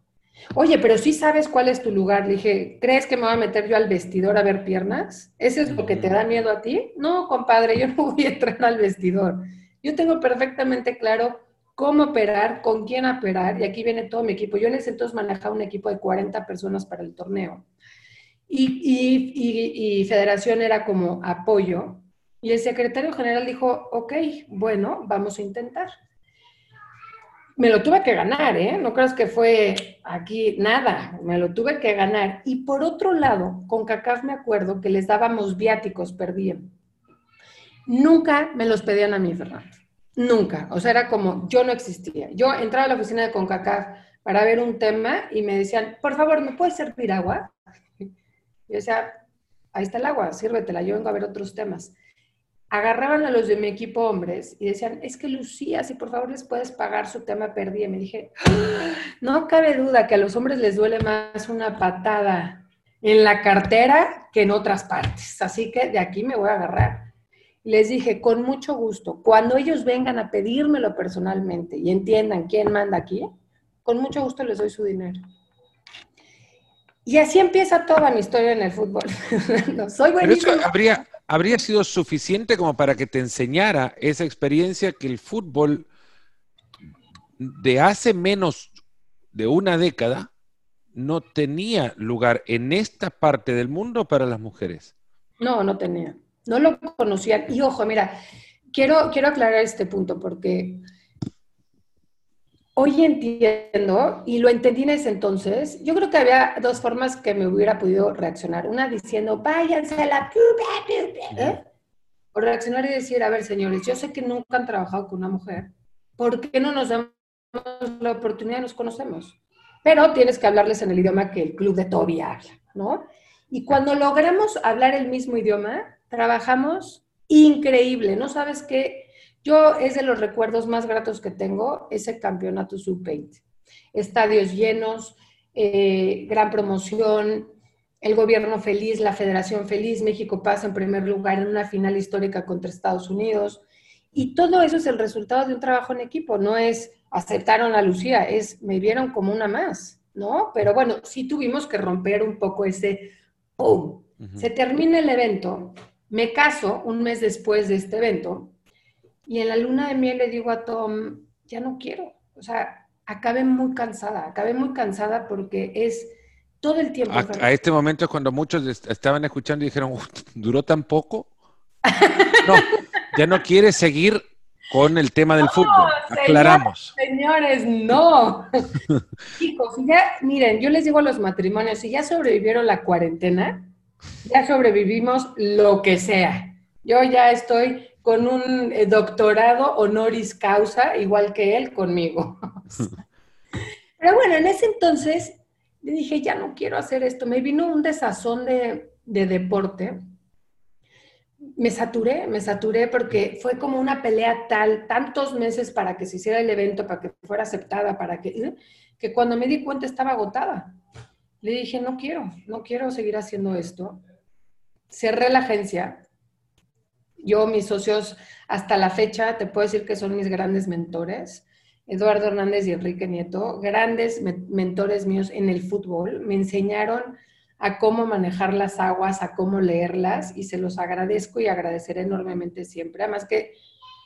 Oye, pero sí sabes cuál es tu lugar. Le dije, ¿crees que me voy a meter yo al vestidor a ver piernas? ¿Ese es lo que te da miedo a ti? No, compadre, yo no voy a entrar al vestidor. Yo tengo perfectamente claro cómo operar, con quién operar, y aquí viene todo mi equipo. Yo en ese entonces manejaba un equipo de 40 personas para el torneo. Y, Federación era como apoyo. Y el secretario general dijo, ok, bueno, vamos a intentar. Me lo tuve que ganar, ¿eh? No creas que fue aquí nada, me lo tuve que ganar. Y por otro lado, con CACAF me acuerdo que les dábamos viáticos, perdían. Nunca me los pedían a mí, Fernando. Nunca. O sea, era como, yo no existía. Yo entraba a la oficina de CONCACAF para ver un tema y me decían, por favor, ¿me puedes servir agua? Yo decía, ahí está el agua, sírvetela, yo vengo a ver otros temas. Agarraban a los de mi equipo hombres y decían, es que Lucía, si por favor les puedes pagar su tema perdí. Y me dije, ah, no cabe duda que a los hombres les duele más una patada en la cartera que en otras partes. Así que de aquí me voy a agarrar les dije, con mucho gusto, cuando ellos vengan a pedírmelo personalmente y entiendan quién manda aquí, con mucho gusto les doy su dinero. Y así empieza toda mi historia en el fútbol. [LAUGHS] no, soy Pero eso habría, habría sido suficiente como para que te enseñara esa experiencia que el fútbol de hace menos de una década no tenía lugar en esta parte del mundo para las mujeres. No, no tenía no lo conocían. Y ojo, mira, quiero, quiero aclarar este punto porque hoy entiendo, y lo entendí en ese entonces, yo creo que había dos formas que me hubiera podido reaccionar. Una diciendo, váyanse a la... ¿eh? O reaccionar y decir, a ver, señores, yo sé que nunca han trabajado con una mujer. ¿Por qué no nos damos la oportunidad y nos conocemos? Pero tienes que hablarles en el idioma que el club de Toby habla, ¿no? Y cuando logramos hablar el mismo idioma, trabajamos increíble. No sabes qué, yo es de los recuerdos más gratos que tengo ese campeonato sub-20. Estadios llenos, eh, gran promoción, el gobierno feliz, la federación feliz, México pasa en primer lugar en una final histórica contra Estados Unidos. Y todo eso es el resultado de un trabajo en equipo, no es aceptaron a Lucía, es me vieron como una más, ¿no? Pero bueno, sí tuvimos que romper un poco ese ¡pum! Se termina el evento me caso un mes después de este evento y en la luna de miel le digo a Tom, ya no quiero. O sea, acabé muy cansada, acabé muy cansada porque es todo el tiempo. A, este momento es cuando muchos estaban escuchando y dijeron, ¿duró tan poco? [LAUGHS] no, ya no quiere seguir con el tema del fútbol. Aclaramos. Señores, no. [LAUGHS] Chicos, ya, miren, yo les digo a los matrimonios, si ya sobrevivieron la cuarentena, ya sobrevivimos lo que sea. Yo ya estoy con un eh, doctorado honoris causa, igual que él conmigo. [LAUGHS] Pero bueno, en ese entonces le dije, ya no quiero hacer esto. Me vino un desazón de, de deporte. Me saturé, me saturé porque fue como una pelea tal, tantos meses para que se hiciera el evento, para que fuera aceptada, para que, que cuando me di cuenta estaba agotada. Le dije, no quiero, no quiero seguir haciendo esto. Cerré la agencia. Yo, mis socios, hasta la fecha, te puedo decir que son mis grandes mentores. Eduardo Hernández y Enrique Nieto, grandes mentores míos en el fútbol, me enseñaron a cómo manejar las aguas, a cómo leerlas y se los agradezco y agradeceré enormemente siempre. Además que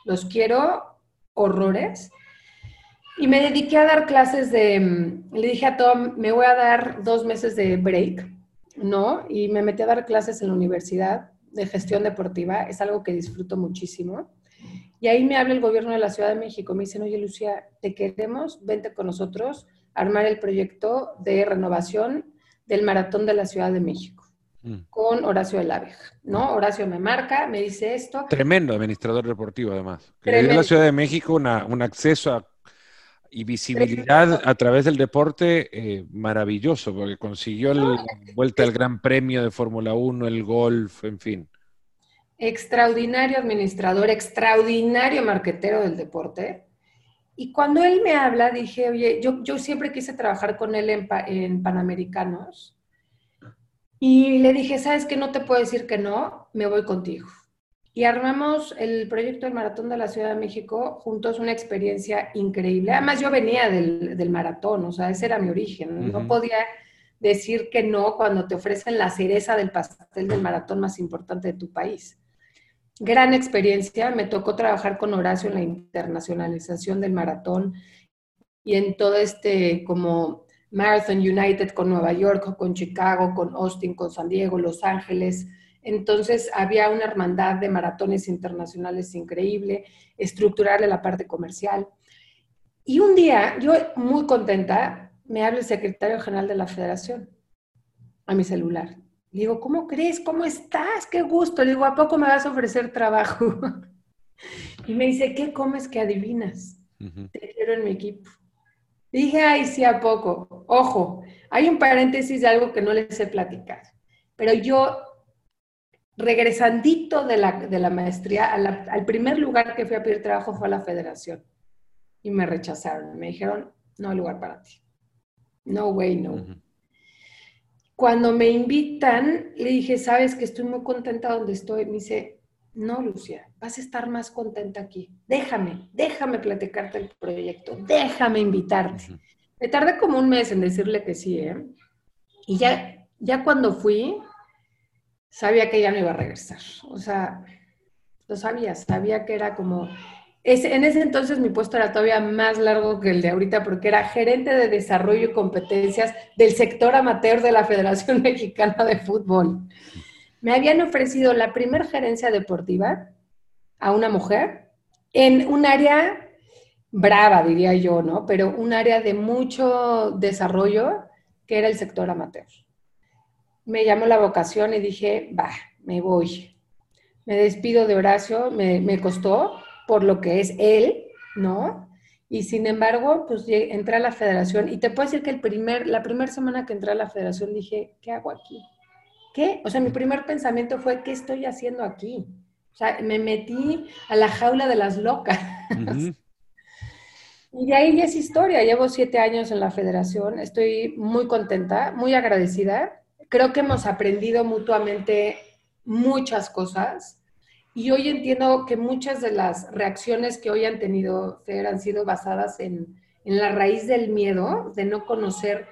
los quiero horrores y me dediqué a dar clases de, mm, le dije a Tom, me voy a dar dos meses de break, ¿no? Y me metí a dar clases en la universidad de gestión deportiva, es algo que disfruto muchísimo. Y ahí me habla el gobierno de la Ciudad de México, me dicen, oye Lucía, te queremos, vente con nosotros a armar el proyecto de renovación del maratón de la Ciudad de México mm. con Horacio de la Abeja, ¿no? Horacio me marca, me dice esto. Tremendo administrador deportivo, además. Que le dio a la Ciudad de México un acceso a y visibilidad a través del deporte eh, maravilloso, porque consiguió la vuelta al Gran Premio de Fórmula 1, el golf, en fin. Extraordinario administrador, extraordinario marquetero del deporte. Y cuando él me habla, dije, oye, yo, yo siempre quise trabajar con él en, en Panamericanos. Y le dije, ¿sabes qué? No te puedo decir que no, me voy contigo. Y armamos el proyecto del Maratón de la Ciudad de México juntos, una experiencia increíble. Además, yo venía del, del maratón, o sea, ese era mi origen. No podía decir que no cuando te ofrecen la cereza del pastel del maratón más importante de tu país. Gran experiencia, me tocó trabajar con Horacio en la internacionalización del maratón y en todo este como Marathon United con Nueva York, con Chicago, con Austin, con San Diego, Los Ángeles. Entonces había una hermandad de maratones internacionales increíble, estructurarle la parte comercial. Y un día, yo muy contenta, me habla el secretario general de la federación a mi celular. Le digo, ¿cómo crees? ¿Cómo estás? Qué gusto. Le digo, ¿a poco me vas a ofrecer trabajo? [LAUGHS] y me dice, ¿qué comes que adivinas? Te quiero en mi equipo. Dije, ay, sí, ¿a poco? Ojo, hay un paréntesis de algo que no les he platicado. Pero yo, regresandito de la, de la maestría, al primer lugar que fui a pedir trabajo fue a la federación. Y me rechazaron. Me dijeron, no hay lugar para ti. No way, no. Cuando me invitan, le dije, sabes que estoy muy contenta donde estoy. Me dice, no, Lucia, vas a estar más contenta aquí. Déjame, déjame platicarte el proyecto, déjame invitarte. Me tardé como un mes en decirle que sí, ¿eh? Y ya, ya cuando fui, sabía que ya no iba a regresar. O sea, lo sabía, sabía que era como en ese entonces mi puesto era todavía más largo que el de ahorita porque era gerente de desarrollo y competencias del sector amateur de la Federación [LAUGHS] Mexicana de Fútbol. Me habían ofrecido la primer gerencia deportiva a una mujer en un área brava, diría yo, ¿no? Pero un área de mucho desarrollo que era el sector amateur. Me llamó la vocación y dije, va, me voy. Me despido de Horacio, me, me costó, por lo que es él, ¿no? Y sin embargo, pues entré a la federación y te puedo decir que el primer, la primera semana que entré a la federación dije, ¿qué hago aquí? ¿Qué? O sea, mi primer pensamiento fue, ¿qué estoy haciendo aquí? O sea, me metí a la jaula de las locas. [LAUGHS] y de ahí ya es historia. Llevo siete años en la federación. Estoy muy contenta, muy agradecida. Creo que hemos aprendido mutuamente muchas cosas. Y hoy entiendo que muchas de las reacciones que hoy han tenido Fer han sido basadas en, en la raíz del miedo, de no conocer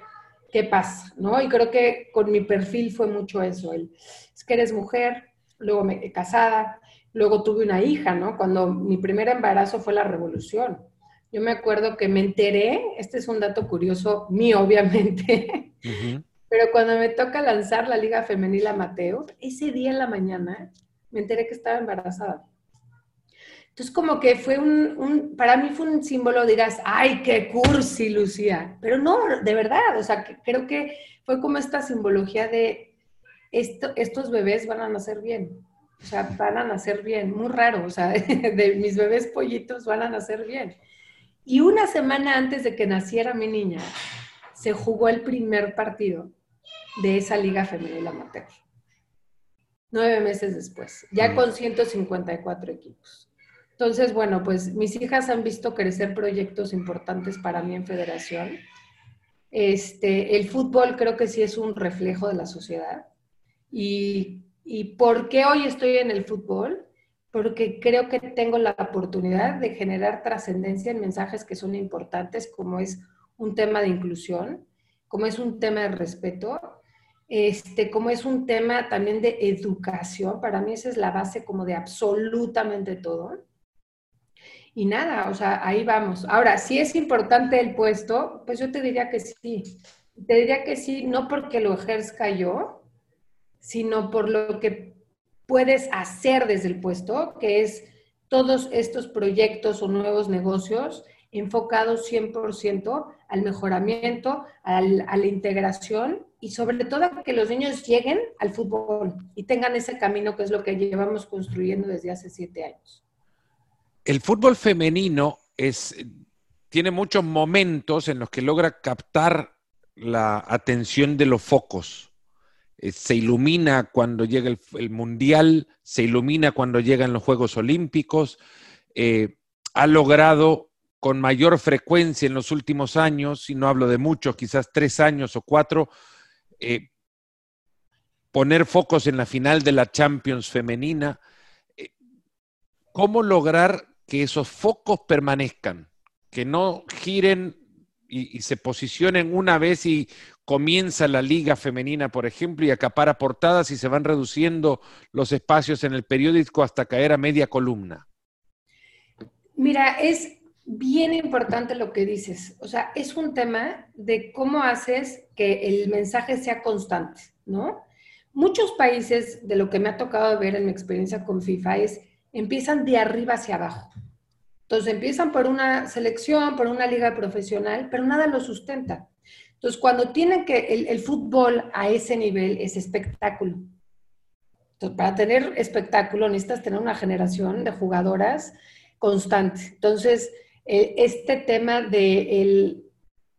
qué pasa, ¿no? Y creo que con mi perfil fue mucho eso, el, es que eres mujer, luego me casada, luego tuve una hija, ¿no? Cuando mi primer embarazo fue la revolución. Yo me acuerdo que me enteré, este es un dato curioso [LAUGHS] mío, obviamente, pero cuando me toca lanzar la Liga Femenil Amateur, ese día en la mañana me enteré que estaba embarazada. Entonces, como que fue un, para mí fue un símbolo, dirás, ay, qué cursi, Lucía. Pero no, de verdad, o sea, creo que fue como esta simbología de esto, estos bebés van a nacer bien. O sea, van a nacer bien, muy raro, o sea, [LAUGHS] de mis bebés pollitos van a nacer bien. Y una semana antes de que naciera mi niña, se jugó el primer partido de esa liga femenil amateur nueve meses después, ya mm. con 154 equipos. Entonces, bueno, pues mis hijas han visto crecer proyectos importantes para mí en federación. Este, el fútbol creo que sí es un reflejo de la sociedad. Y, y ¿por qué hoy estoy en el fútbol? Porque creo que tengo la oportunidad de generar trascendencia en mensajes que son importantes, como es un tema de inclusión, como es un tema de respeto este, como es un tema también de educación, para mí esa es la base como de absolutamente todo. Y nada, o sea, ahí vamos. Ahora, si es importante el puesto, pues yo te diría que sí. Te diría que sí, no porque lo ejerzca yo, sino por lo que puedes hacer desde el puesto, que es todos estos proyectos o nuevos negocios enfocados 100% al mejoramiento, a la integración y sobre todo a que los niños lleguen al fútbol y tengan ese camino que es lo que llevamos construyendo desde hace siete años. El fútbol femenino es, tiene muchos momentos en los que logra captar la atención de los focos. Eh, se ilumina cuando llega el, Mundial, se ilumina cuando llegan los Juegos Olímpicos. Eh, ha logrado con mayor frecuencia en los últimos años, y no hablo de muchos, quizás tres años o cuatro, eh, poner focos en la final de la Champions femenina. Eh, ¿Cómo lograr que esos focos permanezcan? Que no giren y, y, se posicionen una vez y comienza la liga femenina, por ejemplo, y acapara portadas y se van reduciendo los espacios en el periódico hasta caer a media columna. Mira, es bien importante lo que dices. O sea, es un tema de cómo haces que el mensaje sea constante, ¿no? Muchos países, de lo que me ha tocado ver en mi experiencia con FIFA, es empiezan de arriba hacia abajo. Entonces empiezan por una selección, por una liga profesional, pero nada lo sustenta. Entonces, cuando tienen que, el, el fútbol a ese nivel es espectáculo. Entonces, para tener espectáculo necesitas tener una generación de jugadoras constante. Entonces, eh, este tema de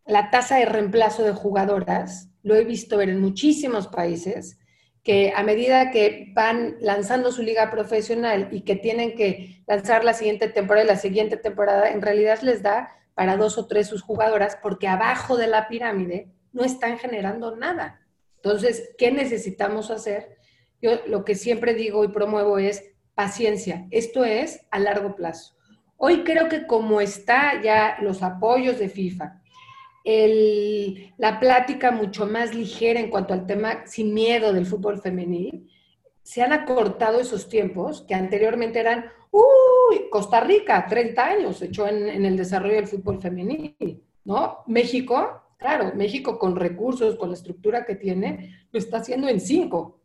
la tasa de reemplazo de jugadoras, lo he visto ver en muchísimos países, que a medida que van lanzando su liga profesional y que tienen que lanzar la siguiente temporada y la siguiente temporada, en realidad les da para dos o tres sus jugadoras porque abajo de la pirámide no están generando nada. Entonces, ¿qué necesitamos hacer? Yo lo que siempre digo y promuevo es paciencia. Esto es a largo plazo. Hoy creo que como está ya los apoyos de FIFA, la plática mucho más ligera en cuanto al tema sin miedo del fútbol femenil, se han acortado esos tiempos que anteriormente eran, uy, Costa Rica, 30 años echó en, el desarrollo del fútbol femenil, ¿no? México, claro, México con recursos, con la estructura que tiene, lo está haciendo en 5.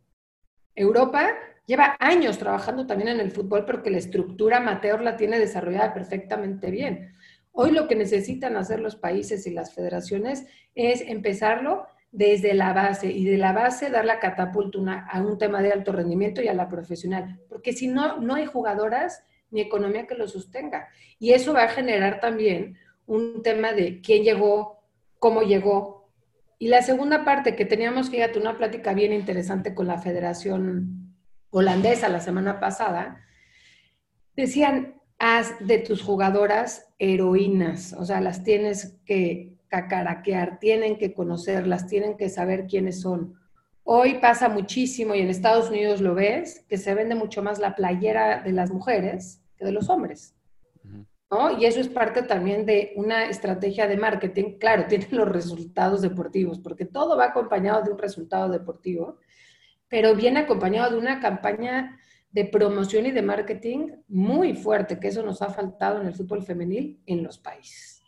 Europa lleva años trabajando también en el fútbol, pero que la estructura amateur la tiene desarrollada perfectamente bien. Hoy lo que necesitan hacer los países y las federaciones es empezarlo desde la base y de la base dar la catapulta a un tema de alto rendimiento y a la profesional, porque si no, no hay jugadoras ni economía que lo sostenga. Y eso va a generar también un tema de quién llegó, cómo llegó. Y la segunda parte, que teníamos a una plática bien interesante con la Federación Holandesa la semana pasada, decían, haz de tus jugadoras heroínas, o sea, las tienes que cacaraquear, tienen que conocerlas, tienen que saber quiénes son. Hoy pasa muchísimo y en Estados Unidos lo ves, que se vende mucho más la playera de las mujeres que de los hombres. ¿no? Y eso es parte también de una estrategia de marketing. Claro, [LAUGHS] tiene los resultados deportivos, porque todo va acompañado de un resultado deportivo, pero viene acompañado de una campaña de promoción y de marketing muy fuerte, que eso nos ha faltado en el fútbol femenil en los países.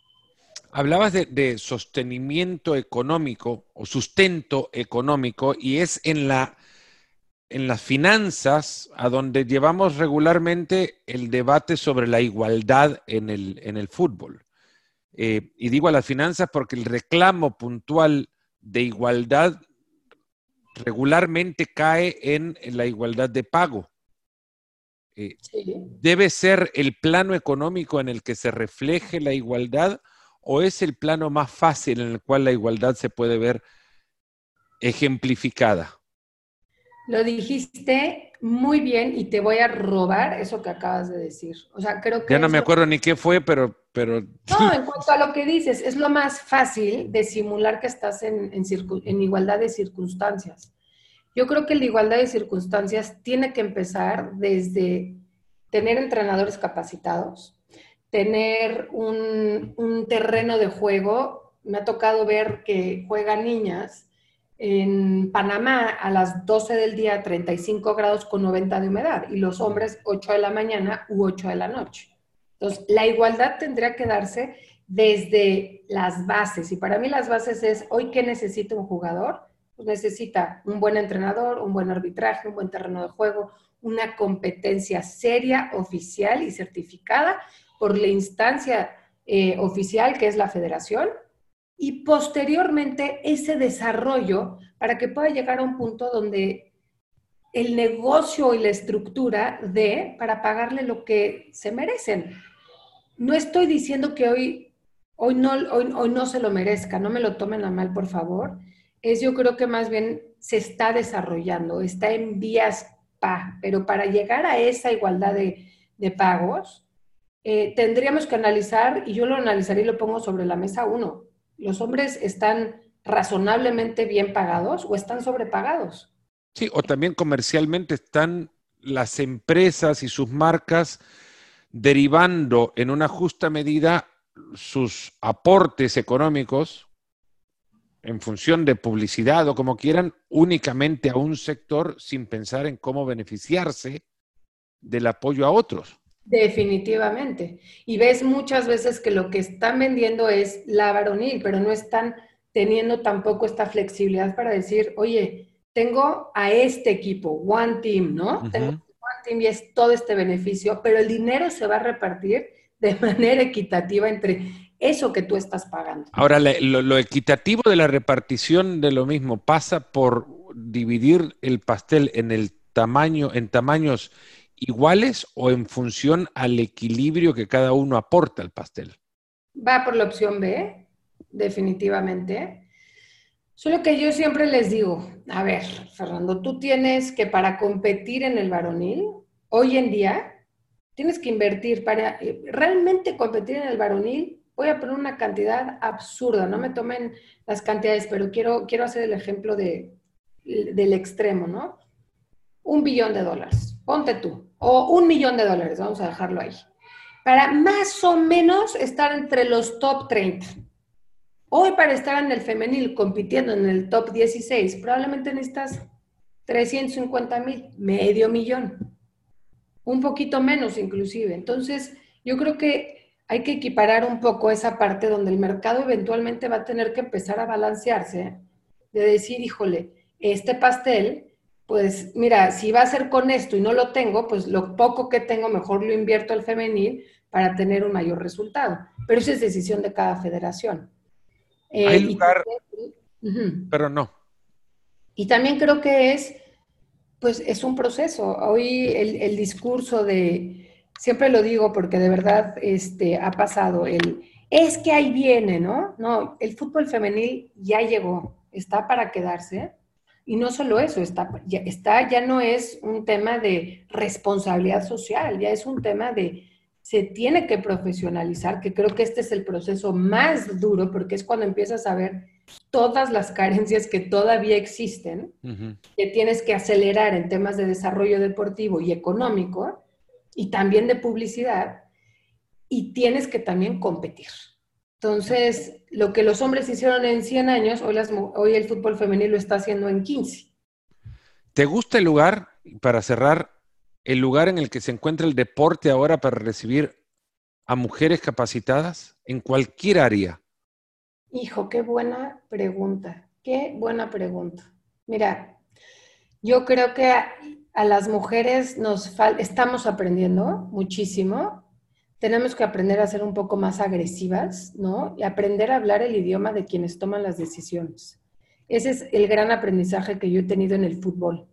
Hablabas de, sostenimiento económico o sustento económico y es en, la, en las finanzas a donde llevamos regularmente el debate sobre la igualdad en el, en el fútbol. Eh, y digo a las finanzas porque el reclamo puntual de igualdad regularmente cae en, la igualdad de pago. Eh, sí. ¿Debe ser el plano económico en el que se refleje la igualdad? o es el plano más fácil en el cual la igualdad se puede ver ejemplificada? Lo dijiste muy bien y te voy a robar eso que acabas de decir. O sea, creo que... Ya no me acuerdo ni qué fue, pero, pero... No, en cuanto a lo que dices, es lo más fácil de simular que estás en, en, en igualdad de circunstancias. Yo creo que la igualdad de circunstancias tiene que empezar desde tener entrenadores capacitados, tener un, un, terreno de juego. Me ha tocado ver que juegan niñas en Panamá a las 12 del día, 35 grados con 90 de humedad, y los hombres 8 de la mañana u 8 de la noche. Entonces, la igualdad tendría que darse desde las bases, y para mí las bases es, hoy, ¿qué necesita un jugador? Pues necesita un buen entrenador, un buen arbitraje, un buen terreno de juego, una competencia seria, oficial y certificada, por la instancia eh, oficial que es la federación y posteriormente ese desarrollo para que pueda llegar a un punto donde el negocio y la estructura de para pagarle lo que se merecen. No estoy diciendo que hoy, hoy, no, hoy, hoy no se lo merezca, no me lo tomen a mal, por favor. Es yo creo que más bien se está desarrollando, está en vías pa, pero para llegar a esa igualdad de, de pagos, eh, tendríamos que analizar, y yo lo analizaré y lo pongo sobre la mesa uno, ¿los hombres están razonablemente bien pagados o están sobrepagados? Sí, o también comercialmente están las empresas y sus marcas derivando en una justa medida sus aportes económicos en función de publicidad o como quieran, únicamente a un sector sin pensar en cómo beneficiarse del apoyo a otros. Definitivamente. Y ves muchas veces que lo que están vendiendo es la varonil, pero no están teniendo tampoco esta flexibilidad para decir, oye, tengo a este equipo, One Team, ¿no? Tengo One Team y es todo este beneficio, pero el dinero se va a repartir de [LAUGHS] manera equitativa entre eso que tú estás pagando. Ahora, lo, equitativo de la repartición de lo mismo pasa por dividir el pastel en el tamaño, en tamaños iguales o en función al equilibrio que cada uno aporta al pastel. Va por la opción B, definitivamente. Solo que yo siempre les digo, a ver, Fernando, tú tienes que para competir en el varonil, hoy en día, tienes que invertir para eh, realmente competir en el varonil. Voy a poner una cantidad absurda, no me tomen las cantidades, pero quiero, quiero hacer el ejemplo de, del extremo, ¿no? Un billón de dólares, ponte tú, o un millón de dólares, vamos a dejarlo ahí, para más o menos estar entre los top 30. Hoy para estar en el femenil compitiendo en el top 16, probablemente necesitas 350 mil, medio millón, un poquito menos inclusive. Entonces, yo creo que hay que equiparar un poco esa parte donde el mercado eventualmente va a tener que empezar a balancearse, de decir, híjole, este pastel, pues mira, si va a ser con esto y no lo tengo, pues lo poco que tengo mejor lo invierto al femenil para tener un mayor resultado. Pero esa es decisión de cada federación. Eh, Hay lugar, pero no. Y también creo que es, pues es un proceso. Hoy el, discurso de, siempre lo digo porque de verdad este, ha pasado, el, es que ahí viene, ¿no? No, el fútbol femenil ya llegó, está para quedarse. Y no solo eso, está ya, está, ya no es un tema de responsabilidad social, ya es un tema de se tiene que profesionalizar, que creo que este es el proceso más duro porque es cuando empiezas a ver todas las carencias que todavía existen, que tienes que acelerar en temas de desarrollo deportivo y económico y también de publicidad, y tienes que también competir. Entonces, lo que los hombres hicieron en 100 años, hoy, hoy el fútbol femenino lo está haciendo en 15. ¿Te gusta el lugar, para cerrar, el lugar en el que se encuentra el deporte ahora para recibir a mujeres capacitadas en cualquier área? Hijo, qué buena pregunta, qué buena pregunta. Mira, yo creo que a, las mujeres nos estamos aprendiendo muchísimo. Tenemos que aprender a ser un poco más agresivas, ¿no? Y aprender a hablar el idioma de quienes toman las decisiones. Ese es el gran aprendizaje que yo he tenido en el fútbol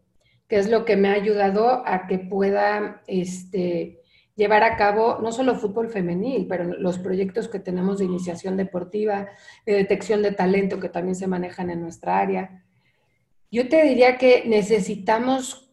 que es lo que me ha ayudado a que pueda este, llevar a cabo no solo fútbol femenil, pero los proyectos que tenemos de iniciación deportiva, de detección de talento que también se manejan en nuestra área. Yo te diría que necesitamos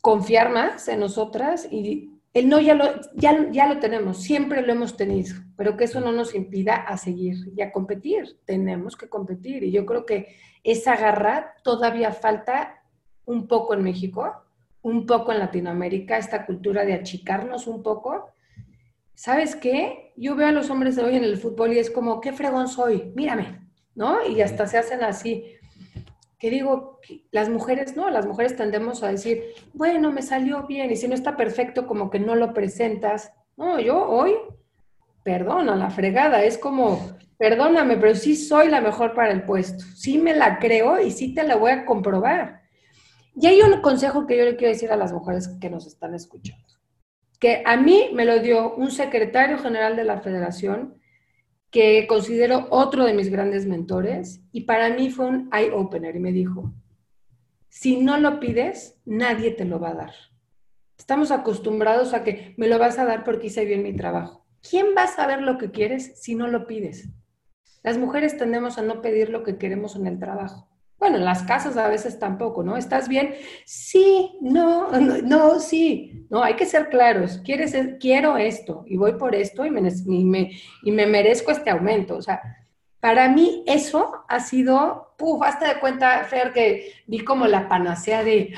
confiar más en nosotras y el no ya lo, ya, ya lo tenemos, siempre lo hemos tenido, pero que eso no nos impida a seguir y a competir. Tenemos que competir y yo creo que esa garra todavía falta un poco en México, un poco en Latinoamérica, esta cultura de achicarnos un poco. ¿Sabes qué? Yo veo a los hombres de hoy en el fútbol y es como, qué fregón soy, mírame, ¿no? Y hasta se hacen así. Que digo, las mujeres no, las mujeres tendemos a decir, bueno, me salió bien, y si no está perfecto, como que no lo presentas. No, yo hoy, perdona, la fregada, es como, perdóname, pero sí soy la mejor para el puesto, sí me la creo y sí te la voy a comprobar. Y hay un consejo que yo le quiero decir a las mujeres que nos están escuchando, que a mí me lo dio un secretario general de la federación que considero otro de mis grandes mentores y para mí fue un eye opener y me dijo, si no lo pides, nadie te lo va a dar. Estamos acostumbrados a que me lo vas a dar porque hice bien mi trabajo. ¿Quién va a saber lo que quieres si no lo pides? Las mujeres tendemos a no pedir lo que queremos en el trabajo. Bueno, en las casas a veces tampoco, ¿no? ¿Estás bien? Sí, no, no, sí. No, hay que ser claros. ¿Quieres, quiero esto y voy por esto y me, y me, y me merezco este aumento. O sea, para mí eso ha sido, puf, hasta de cuenta, Fer, que vi como la panacea de,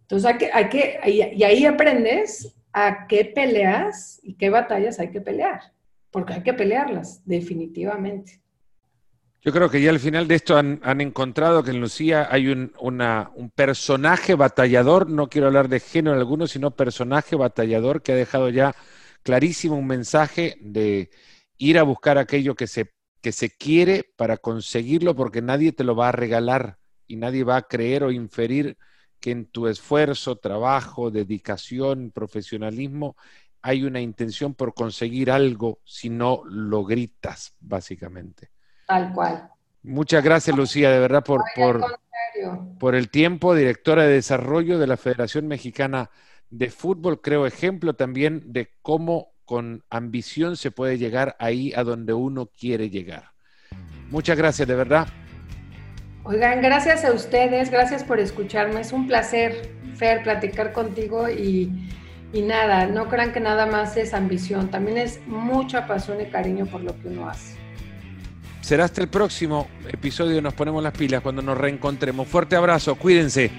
entonces hay que, hay que, y ahí aprendes a qué peleas y qué batallas hay que pelear, porque hay que pelearlas, definitivamente. Yo creo que ya al final de esto han, encontrado que en Lucía hay un, un, personaje batallador, no quiero hablar de género alguno, sino personaje batallador que ha dejado ya clarísimo un mensaje de ir a buscar aquello que se que se quiere para conseguirlo porque nadie te lo va a regalar y nadie va a creer o inferir que en tu esfuerzo, trabajo, dedicación, profesionalismo hay una intención por conseguir algo si no lo gritas, básicamente. Tal cual. Muchas gracias, Lucía, de verdad, por, por, por el tiempo, directora de desarrollo de la Federación Mexicana de Fútbol, creo ejemplo también de cómo con ambición se puede llegar ahí a donde uno quiere llegar. Muchas gracias, de verdad. Oigan, gracias a ustedes, gracias por escucharme. Es un placer, Fer, platicar contigo y, y nada, no crean que nada más es ambición, también es mucha pasión y cariño por lo que uno hace. Será hasta el próximo episodio Nos Ponemos las Pilas cuando nos reencontremos. Fuerte abrazo, cuídense.